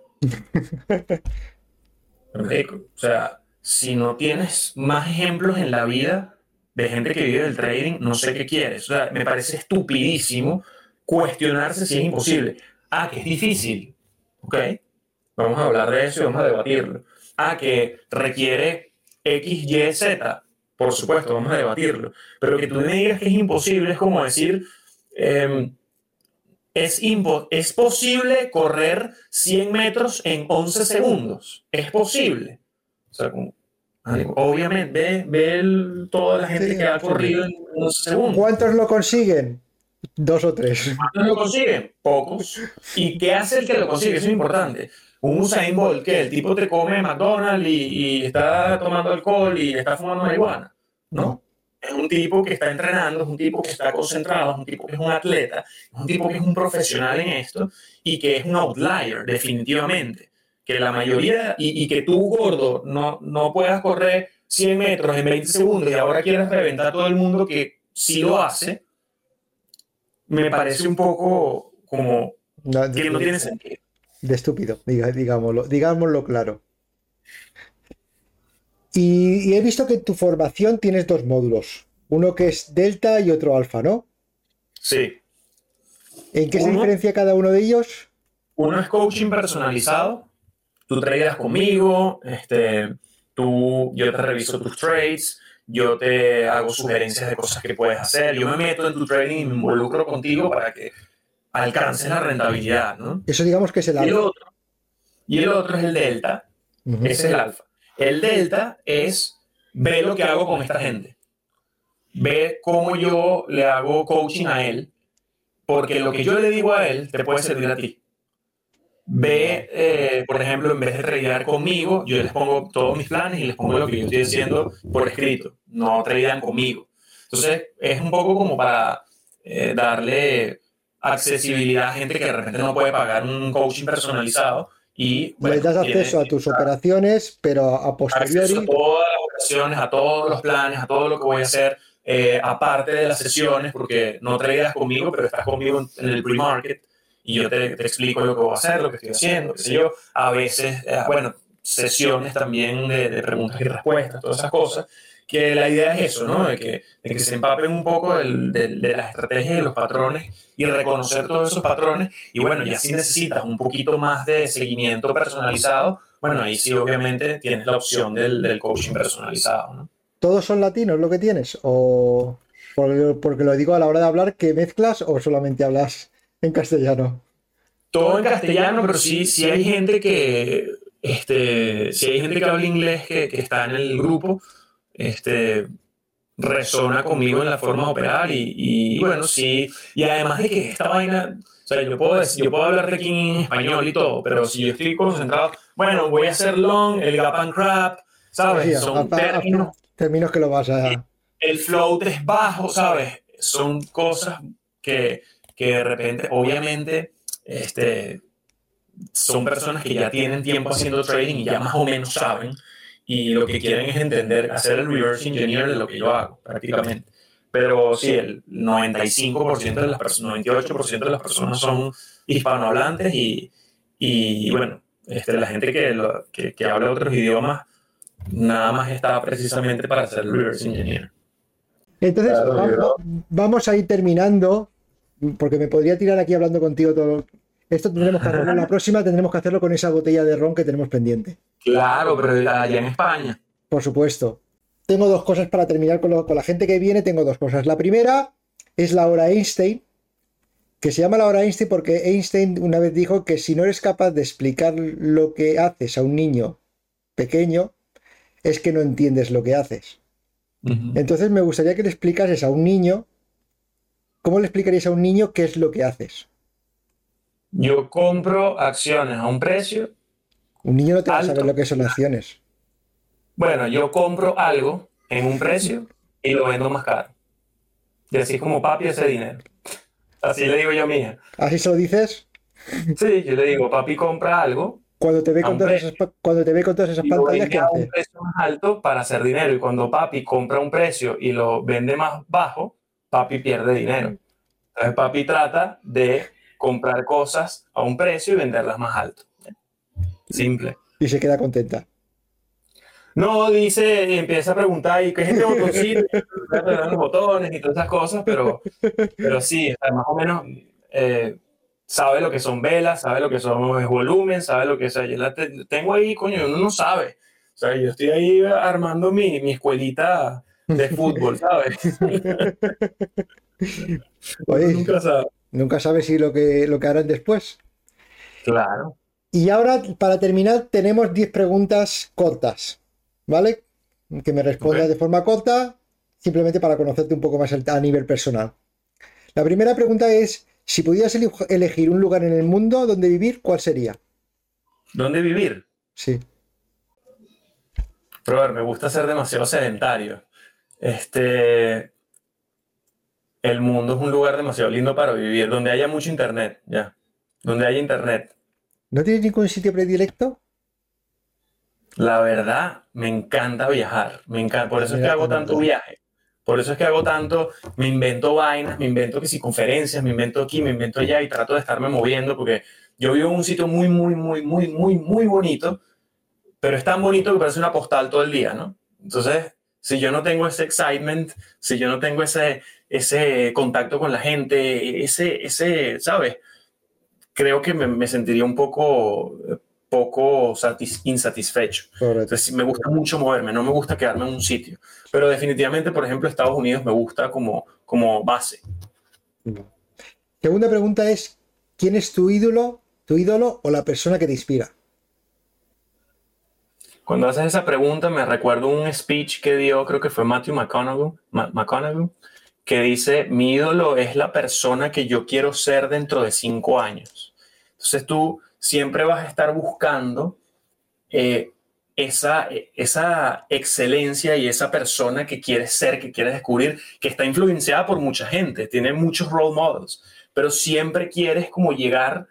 o sea, si no tienes más ejemplos en la vida de gente que vive del trading, no sé qué quieres. O sea, me parece estupidísimo cuestionarse si es imposible. Ah, que es difícil Ok, vamos a hablar de eso y vamos a debatirlo. Ah, que requiere X, Y, Z. Por supuesto, vamos a debatirlo. Pero que tú me digas que es imposible es como decir, em, es, es posible correr 100 metros en 11 segundos. Es posible. O sea, obviamente, ve, toda la gente que ha corrido en 11 segundos. ¿Cuántos lo consiguen? Dos o tres. ¿Cuántos lo consiguen? Pocos. ¿Y qué hace el que lo consigue? Eso es importante. Un Usain Bolt, que el tipo te come McDonald's y, y está tomando alcohol y está fumando marihuana. ¿No? Es un tipo que está entrenando, es un tipo que está concentrado, es un tipo que es un atleta, es un tipo que es un profesional en esto y que es un outlier, definitivamente. Que la mayoría, y, y que tú, gordo, no, no puedas correr 100 metros en 20 segundos y ahora quieras reventar a todo el mundo que sí lo hace, me parece un poco como que no tiene sentido. De estúpido, digámoslo, digámoslo claro. Y, he visto que en tu formación tienes dos módulos, uno que es delta y otro alfa, ¿no? Sí. ¿En qué se diferencia cada uno de ellos? Uno es coaching personalizado. Tú traigas conmigo, este, tú, yo te reviso tus trades, yo te hago sugerencias de cosas que puedes hacer, yo me meto en tu trading y me involucro contigo para que alcances la rentabilidad, ¿no? Eso digamos que es el alfa. Y el otro, y el otro es el delta, ese es el alfa. El delta es ve lo que hago con esta gente. Ve cómo yo le hago coaching a él, porque lo que yo le digo a él te puede servir a ti. Ve, eh, por ejemplo, en vez de tradear conmigo, yo les pongo todos mis planes y les pongo lo que yo estoy diciendo por escrito. No tradean conmigo. Entonces, es un poco como para eh, darle accesibilidad a gente que de repente no puede pagar un coaching personalizado y le das acceso a tus operaciones, pero a posteriori. a todas las operaciones, a todos los planes, a todo lo que voy a hacer, eh, aparte de las sesiones, porque no traías conmigo, pero estás conmigo en el pre-market y yo te, te, explico lo que voy a hacer, lo que estoy haciendo, qué sé yo. A veces, eh, bueno, sesiones también de, de, preguntas y respuestas, todas esas cosas. Que la idea es eso, ¿no? De que, de que se empapen un poco de, de las estrategias y los patrones y reconocer todos esos patrones. Y bueno, ya si necesitas un poquito más de seguimiento personalizado, bueno, ahí sí obviamente tienes la opción del, del coaching personalizado. ¿no? ¿Todos son latinos lo que tienes? ¿O porque, porque, lo digo a la hora de hablar que mezclas o solamente hablas en castellano? Todo en castellano, pero sí, sí hay gente que, este, si hay gente que habla inglés que, que está en el grupo, este, resona conmigo en la forma de operar y, y, bueno, sí, y además de que esta vaina, o sea, yo puedo, decir, yo puedo hablar de aquí en español y todo, pero si yo estoy concentrado, bueno, voy a hacer long, el gap and crap, ¿sabes? Son términos, términos que lo vas a... El float es bajo, ¿sabes? Son cosas que, que de repente, obviamente, este, son personas que ya tienen tiempo haciendo trading y ya más o menos saben, y lo que quieren es entender, hacer el reverse engineer de lo que yo hago, prácticamente. Pero sí, el 95% de las personas, 98% de las personas son hispanohablantes y, y bueno, este, la gente que, que, que, habla otros idiomas nada más está precisamente para hacer el reverse engineer. Entonces, vamos, vamos, a ir terminando, porque me podría tirar aquí hablando contigo todo, esto tendremos que hacerlo, la próxima tendremos que hacerlo con esa botella de ron que tenemos pendiente. Claro, pero allá en España. Por supuesto. Tengo dos cosas para terminar con, con la gente que viene, tengo dos cosas. La primera es la hora Einstein, que se llama la hora Einstein porque Einstein una vez dijo que si no eres capaz de explicar lo que haces a un niño pequeño, es que no entiendes lo que haces. Entonces me gustaría que le explicases a un niño, ¿cómo le explicarías a un niño qué es lo que haces? Yo compro acciones a un precio. Un niño no te va a saber lo que son acciones. Bueno, yo compro algo en un precio y lo vendo más caro. Y así es como papi hace dinero. Así le digo yo a mi hija. ¿Así se lo dices? Sí, yo le digo, papi compra algo. Cuando te ve con, todas esas, cuando te ve con todas esas pantallas, ¿qué hace? un precio más alto para hacer dinero. Y cuando papi compra un precio y lo vende más bajo, papi pierde dinero. Entonces papi trata de comprar cosas a un precio y venderlas más alto. Simple. Y se queda contenta. No, dice, empieza a preguntar, ¿y qué es este botoncito? los botones y todas esas cosas, pero, pero sí, más o menos, eh, sabe lo que son velas, sabe lo que son volumen, sabe lo que es. Yo la tengo ahí, coño, uno no sabe. O sea, yo estoy ahí armando mi, mi escuelita de fútbol, ¿sabes? Oye, nunca sabe. Nunca sabe si lo que, lo que harán después. Claro. Y ahora, para terminar, tenemos 10 preguntas cortas, ¿vale? Que me respondas de forma corta, simplemente para conocerte un poco más a nivel personal. La primera pregunta es, si pudieras elegir un lugar en el mundo donde vivir, ¿cuál sería? ¿Dónde vivir? Sí. Pero me gusta ser demasiado sedentario. Este, el mundo es un lugar demasiado lindo para vivir, donde haya mucho internet, ya. Donde haya internet. ¿No tienes ningún sitio predilecto? La verdad, me encanta viajar. Me encanta, por eso es que hago tanto viaje. Por eso es que hago tanto, me invento vainas, me invento que si conferencias, me invento aquí, me invento allá y trato de estarme moviendo porque yo vivo en un sitio muy, muy, muy, muy, muy, muy bonito, pero es tan bonito que parece una postal todo el día, ¿no? Entonces, si yo no tengo ese excitement, si yo no tengo ese, ese contacto con la gente, ese, ese, ¿sabes? Creo que me, me sentiría un poco poco insatisfecho. Entonces, me gusta mucho moverme, no me gusta quedarme en un sitio. Pero definitivamente, por ejemplo, Estados Unidos me gusta como, como base. Segunda pregunta es, ¿quién es tu ídolo, tu ídolo o la persona que te inspira? Cuando haces esa pregunta me recuerdo un speech que dio, creo que fue Matthew McConaughey, McConaughey que dice, mi ídolo es la persona que yo quiero ser dentro de cinco años. Entonces tú siempre vas a estar buscando eh, esa, esa excelencia y esa persona que quieres ser, que quieres descubrir, que está influenciada por mucha gente, tiene muchos role models, pero siempre quieres como llegar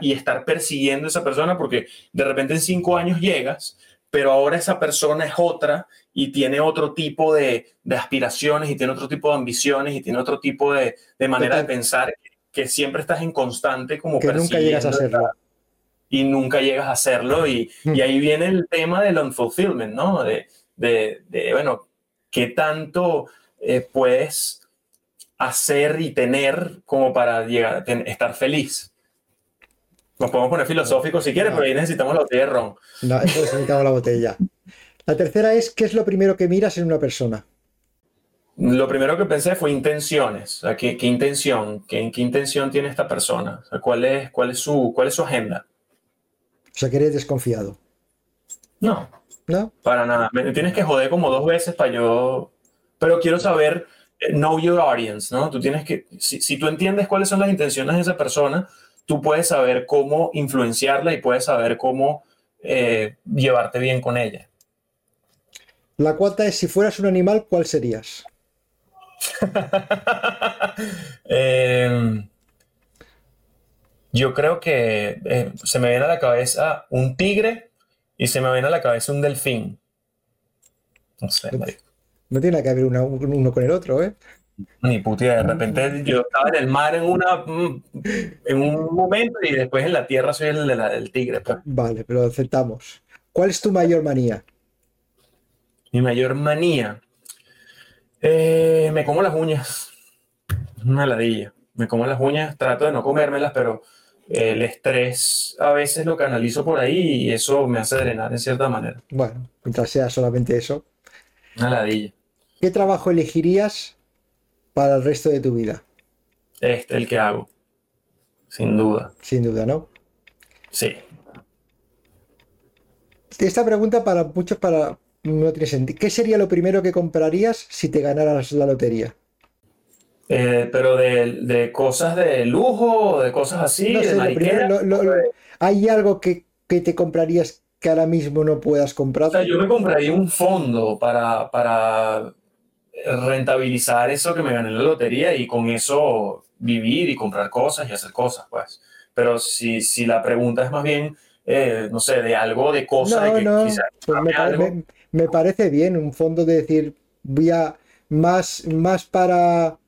y estar persiguiendo a esa persona porque de repente en cinco años llegas, pero ahora esa persona es otra y tiene otro tipo de, de aspiraciones y tiene otro tipo de ambiciones y tiene otro tipo de, de manera de pensar que, siempre estás en constante como que nunca llegas a hacerlo y nunca llegas a hacerlo. Y, y mm. ahí viene el tema del unfulfillment, ¿no? De, de, de bueno, ¿qué tanto eh, puedes hacer y tener como para llegar, estar feliz? Nos podemos poner filosóficos si quieres, pero ahí necesitamos la botella de ron. No, necesitamos la botella. La tercera es, ¿qué es lo primero que miras en una persona? Lo primero que pensé fue intenciones. ¿qué, ¿qué, intención? ¿Qué, ¿Qué, intención tiene esta persona? ¿cuál, es, cuál, es su, ¿Cuál es su agenda? O sea, que eres desconfiado. No. ¿No? Para nada. Me tienes que joder como dos veces para yo. Pero quiero saber, eh, know your audience, ¿no? Tú tienes que. Si, tú entiendes cuáles son las intenciones de esa persona, tú puedes saber cómo influenciarla y puedes saber cómo eh, llevarte bien con ella. La cuarta es: si fueras un animal, ¿cuál serías? eh, yo creo que eh, se me viene a la cabeza un tigre y se me viene a la cabeza un delfín. No sé, No tiene que haber uno con el otro, ¿eh? Ni puta, de repente yo estaba en el mar en, una, mm, en un momento y después en la tierra soy el del tigre. Pues. Vale, pero aceptamos. ¿Cuál es tu mayor manía? Mi mayor manía. Eh, me como las uñas. Una ladilla. Me como las uñas, trato de no comérmelas, pero el estrés a veces lo canalizo por ahí y eso me hace drenar en cierta manera. Bueno, mientras sea solamente eso. Una ladilla. ¿Qué trabajo elegirías para el resto de tu vida? Este, el que hago. Sin duda. Sin duda, ¿no? Sí. Esta pregunta para muchos para no tiene sentido. ¿Qué sería lo primero que comprarías si te ganaras la lotería? Eh, pero de, cosas de lujo, de cosas así, de ¿Hay algo que, te comprarías que ahora mismo no puedas comprar? O sea, yo me compraría un fondo para, para rentabilizar eso que me gané en la lotería y con eso vivir y comprar cosas y hacer cosas, pues. Pero si, si la pregunta es más bien, eh, no sé, de algo, de cosas, no, no. Pues me, me, parece bien un fondo de decir, voy a más, más para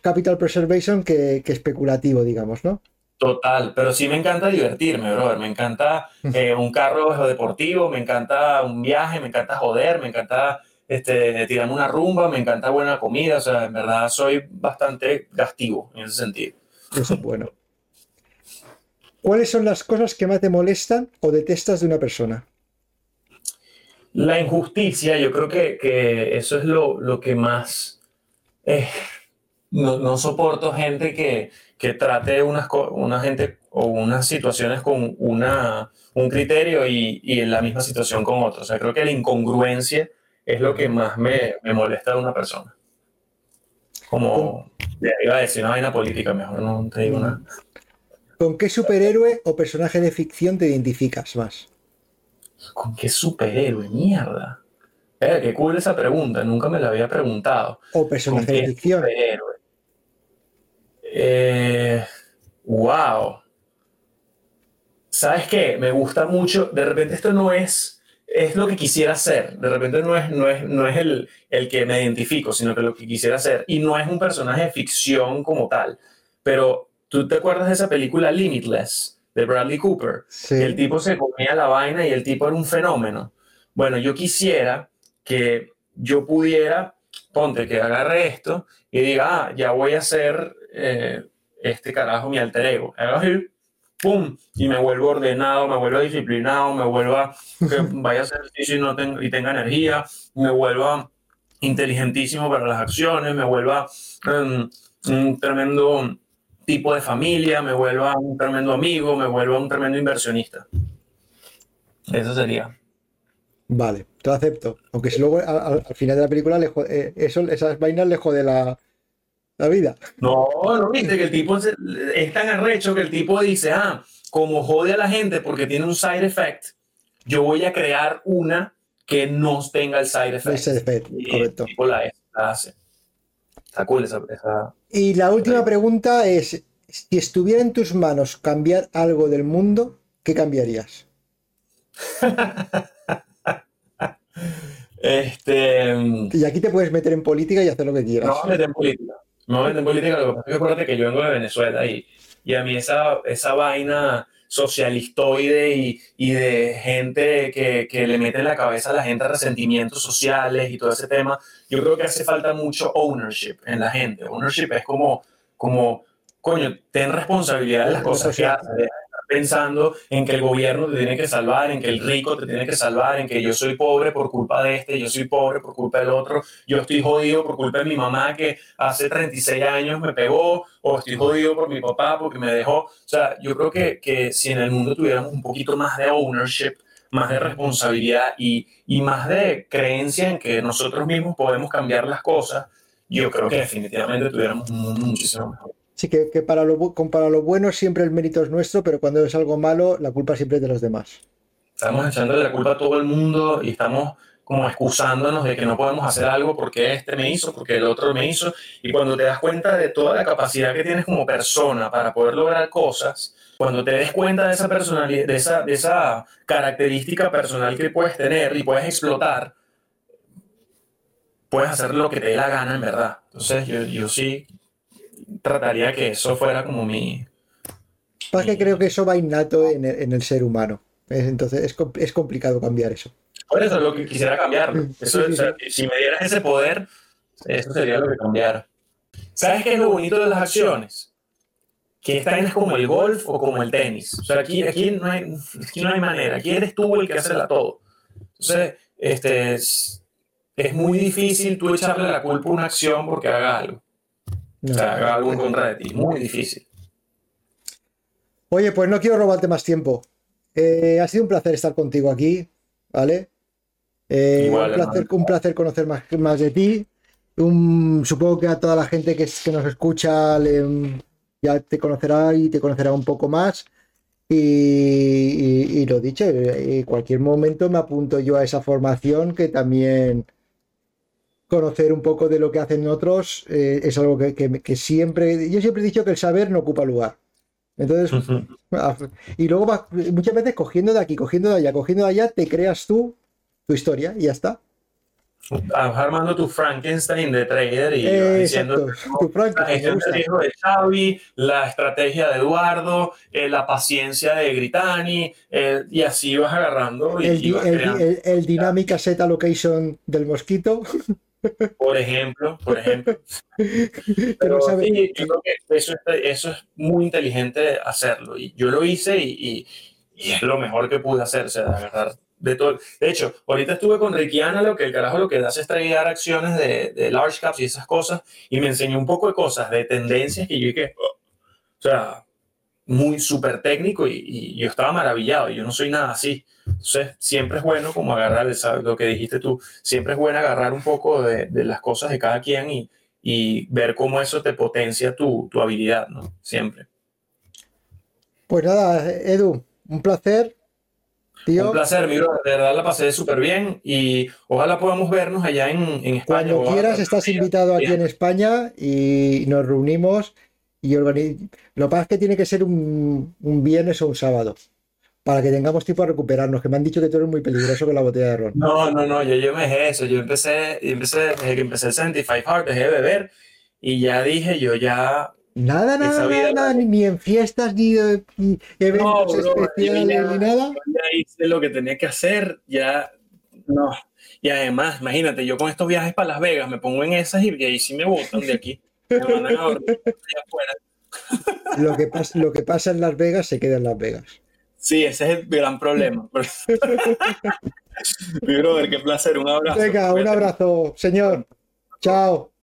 capital preservation que, especulativo, digamos, ¿no? Total, pero sí me encanta divertirme, brother. Me encanta eh, un carro deportivo, me encanta un viaje, me encanta joder, me encanta este, tirarme una rumba, me encanta buena comida. O sea, en verdad soy bastante gastivo en ese sentido. Eso es bueno. ¿cuáles son las cosas que más te molestan o detestas de una persona? La injusticia, yo creo que, eso es lo, que más... Eh, no, soporto gente que, trate unas, una gente o unas situaciones con una, un criterio y, en la misma situación con otro. O sea, creo que la incongruencia es lo que más me, molesta de una persona. Como, iba a decir una vaina política, mejor no te digo nada. ¿Con qué superhéroe o personaje de ficción te identificas más? ¿Con qué superhéroe? Mierda. Eh, qué cool esa pregunta, nunca me la había preguntado. O personaje de ficción. Superhéroe? Eh, wow. ¿Sabes qué? Me gusta mucho. De repente esto no es es lo que quisiera ser. De repente no es, no es, no es el, el que me identifico, sino que lo que quisiera ser. Y no es un personaje de ficción como tal. Pero tú te acuerdas de esa película Limitless de Bradley Cooper. El tipo se comía la vaina y el tipo era un fenómeno. Bueno, yo quisiera que yo pudiera, ponte que agarre esto y diga, ah, ya voy a ser eh, este carajo mi alter ego. ¡Pum! Y me vuelvo ordenado, me vuelvo disciplinado, me vuelva que vaya a hacer ejercicio y, no tenga, y tenga energía, me vuelva inteligentísimo para las acciones, me vuelva em, un tremendo tipo de familia, me vuelva un tremendo amigo, me vuelva un tremendo inversionista. Eso sería. Vale, te lo acepto. Aunque si luego al, final de la película le eh, eso, esas vainas le jode la, la vida. No, no viste que el tipo es, tan arrecho que el tipo dice, ah, como jode a la gente porque tiene un side effect, yo voy a crear una que no tenga el side effect. El side effect, correcto. tipo la, hace. Está cool esa, Y la última pregunta es, si estuviera en tus manos cambiar algo del mundo, ¿qué cambiarías? este... Y aquí te puedes meter en política y hacer lo que quieras. No, meter en política. No en política, lo que pasa es que acuérdate que yo vengo de Venezuela y, y a mí esa, esa vaina socialistoide y, y de gente que, que, le mete en la cabeza a la gente resentimientos sociales y todo ese tema, yo creo que hace falta mucho ownership en la gente. Ownership es como, como coño, ten responsabilidad de las cosas que haces pensando en que el gobierno te tiene que salvar, en que el rico te tiene que salvar, en que yo soy pobre por culpa de este, yo soy pobre por culpa del otro, yo estoy jodido por culpa de mi mamá que hace 36 años me pegó, o estoy jodido por mi papá porque me dejó. O sea, yo creo que, que si en el mundo tuviéramos un poquito más de ownership, más de responsabilidad y, y más de creencia en que nosotros mismos podemos cambiar las cosas, yo creo que definitivamente tuviéramos un mundo muchísimo mejor. Sí, que, para, lo, para lo bueno siempre el mérito es nuestro, pero cuando es algo malo, la culpa siempre es de los demás. Estamos echándole la culpa a todo el mundo y estamos como excusándonos de que no podemos hacer algo porque este me hizo, porque el otro me hizo. Y cuando te das cuenta de toda la capacidad que tienes como persona para poder lograr cosas, cuando te des cuenta de esa personalidad, de esa, de esa característica personal que puedes tener y puedes explotar, puedes hacer lo que te dé la gana en verdad. Entonces yo, yo sí trataría que eso fuera como mi... Para que creo que eso va innato en el, ser humano. Entonces es, es, complicado cambiar eso. Por eso es lo que quisiera cambiar. si me dieras ese poder, eso sería lo que cambiara. ¿Sabes qué es lo bonito de las acciones? Que esta es como el golf o como el tenis. O sea, aquí, aquí, no, hay, aquí no hay manera. Aquí eres tú el que hace la todo. Entonces, este, es, es muy difícil tú echarle la culpa a una acción porque haga algo. O sea, haga algo en contra de ti. Muy difícil. Oye, pues no quiero robarte más tiempo. Eh, ha sido un placer estar contigo aquí, ¿vale? Eh, un, placer, conocer más, más de ti. supongo que a toda la gente que, que nos escucha ya te conocerá y te conocerá un poco más. Y, y lo dicho, en cualquier momento me apunto yo a esa formación que también conocer un poco de lo que hacen otros eh, es algo que, siempre, yo siempre he dicho que el saber no ocupa lugar. Entonces, ah, y luego muchas veces cogiendo de aquí, cogiendo de allá, cogiendo de allá, te creas tú tu historia y ya está. Armando tu Frankenstein de trader y diciendo tu la gestión del riesgo de Xavi, la estrategia de Eduardo, eh, la paciencia de Gritani, eh, y así vas agarrando. el, el, dinámica set allocation del mosquito. Por ejemplo, por ejemplo. Pero sí, yo creo que eso, eso es muy inteligente hacerlo. Y yo lo hice y, y, es lo mejor que pude hacer, o sea, agarrar de todo. De hecho, ahorita estuve con Ricky lo que el carajo lo que hace es traer acciones de, de, large caps y esas cosas, y me enseñó un poco de cosas, de tendencias que yo dije, oh", o sea, muy súper técnico y, y, yo estaba maravillado, yo no soy nada así. Entonces, siempre es bueno como agarrar, ¿sabes? lo que dijiste tú, siempre es bueno agarrar un poco de, de las cosas de cada quien y, y, ver cómo eso te potencia tu, tu habilidad, ¿no? Siempre. Pues nada, Edu, un placer. Tío. Un placer, mi de verdad la pasé súper bien y ojalá podamos vernos allá en, en España. Cuando quieras, estás invitado aquí en España y nos reunimos y Lo que pasa es que tiene que ser un, un viernes o un sábado para que tengamos tiempo a recuperarnos, que me han dicho que tú eres muy peligroso con la botella de ron. No, no, no, yo, yo me dejé eso, yo empecé, empecé, desde que empecé el 75 Hard, dejé de beber y ya dije, yo ya... Nada, nada, nada, ni, en fiestas, ni, ni eventos especiales, ni nada. Ya hice lo que tenía que hacer, ya, no. Y además, imagínate, yo con estos viajes para Las Vegas me pongo en esas y, ahí sí me botan de aquí. Me van a lo, que pasa, lo que pasa en Las Vegas se queda en Las Vegas. Sí, ese es el gran problema. Mi brother, qué placer. Un abrazo. Venga, un abrazo, señor. Chao.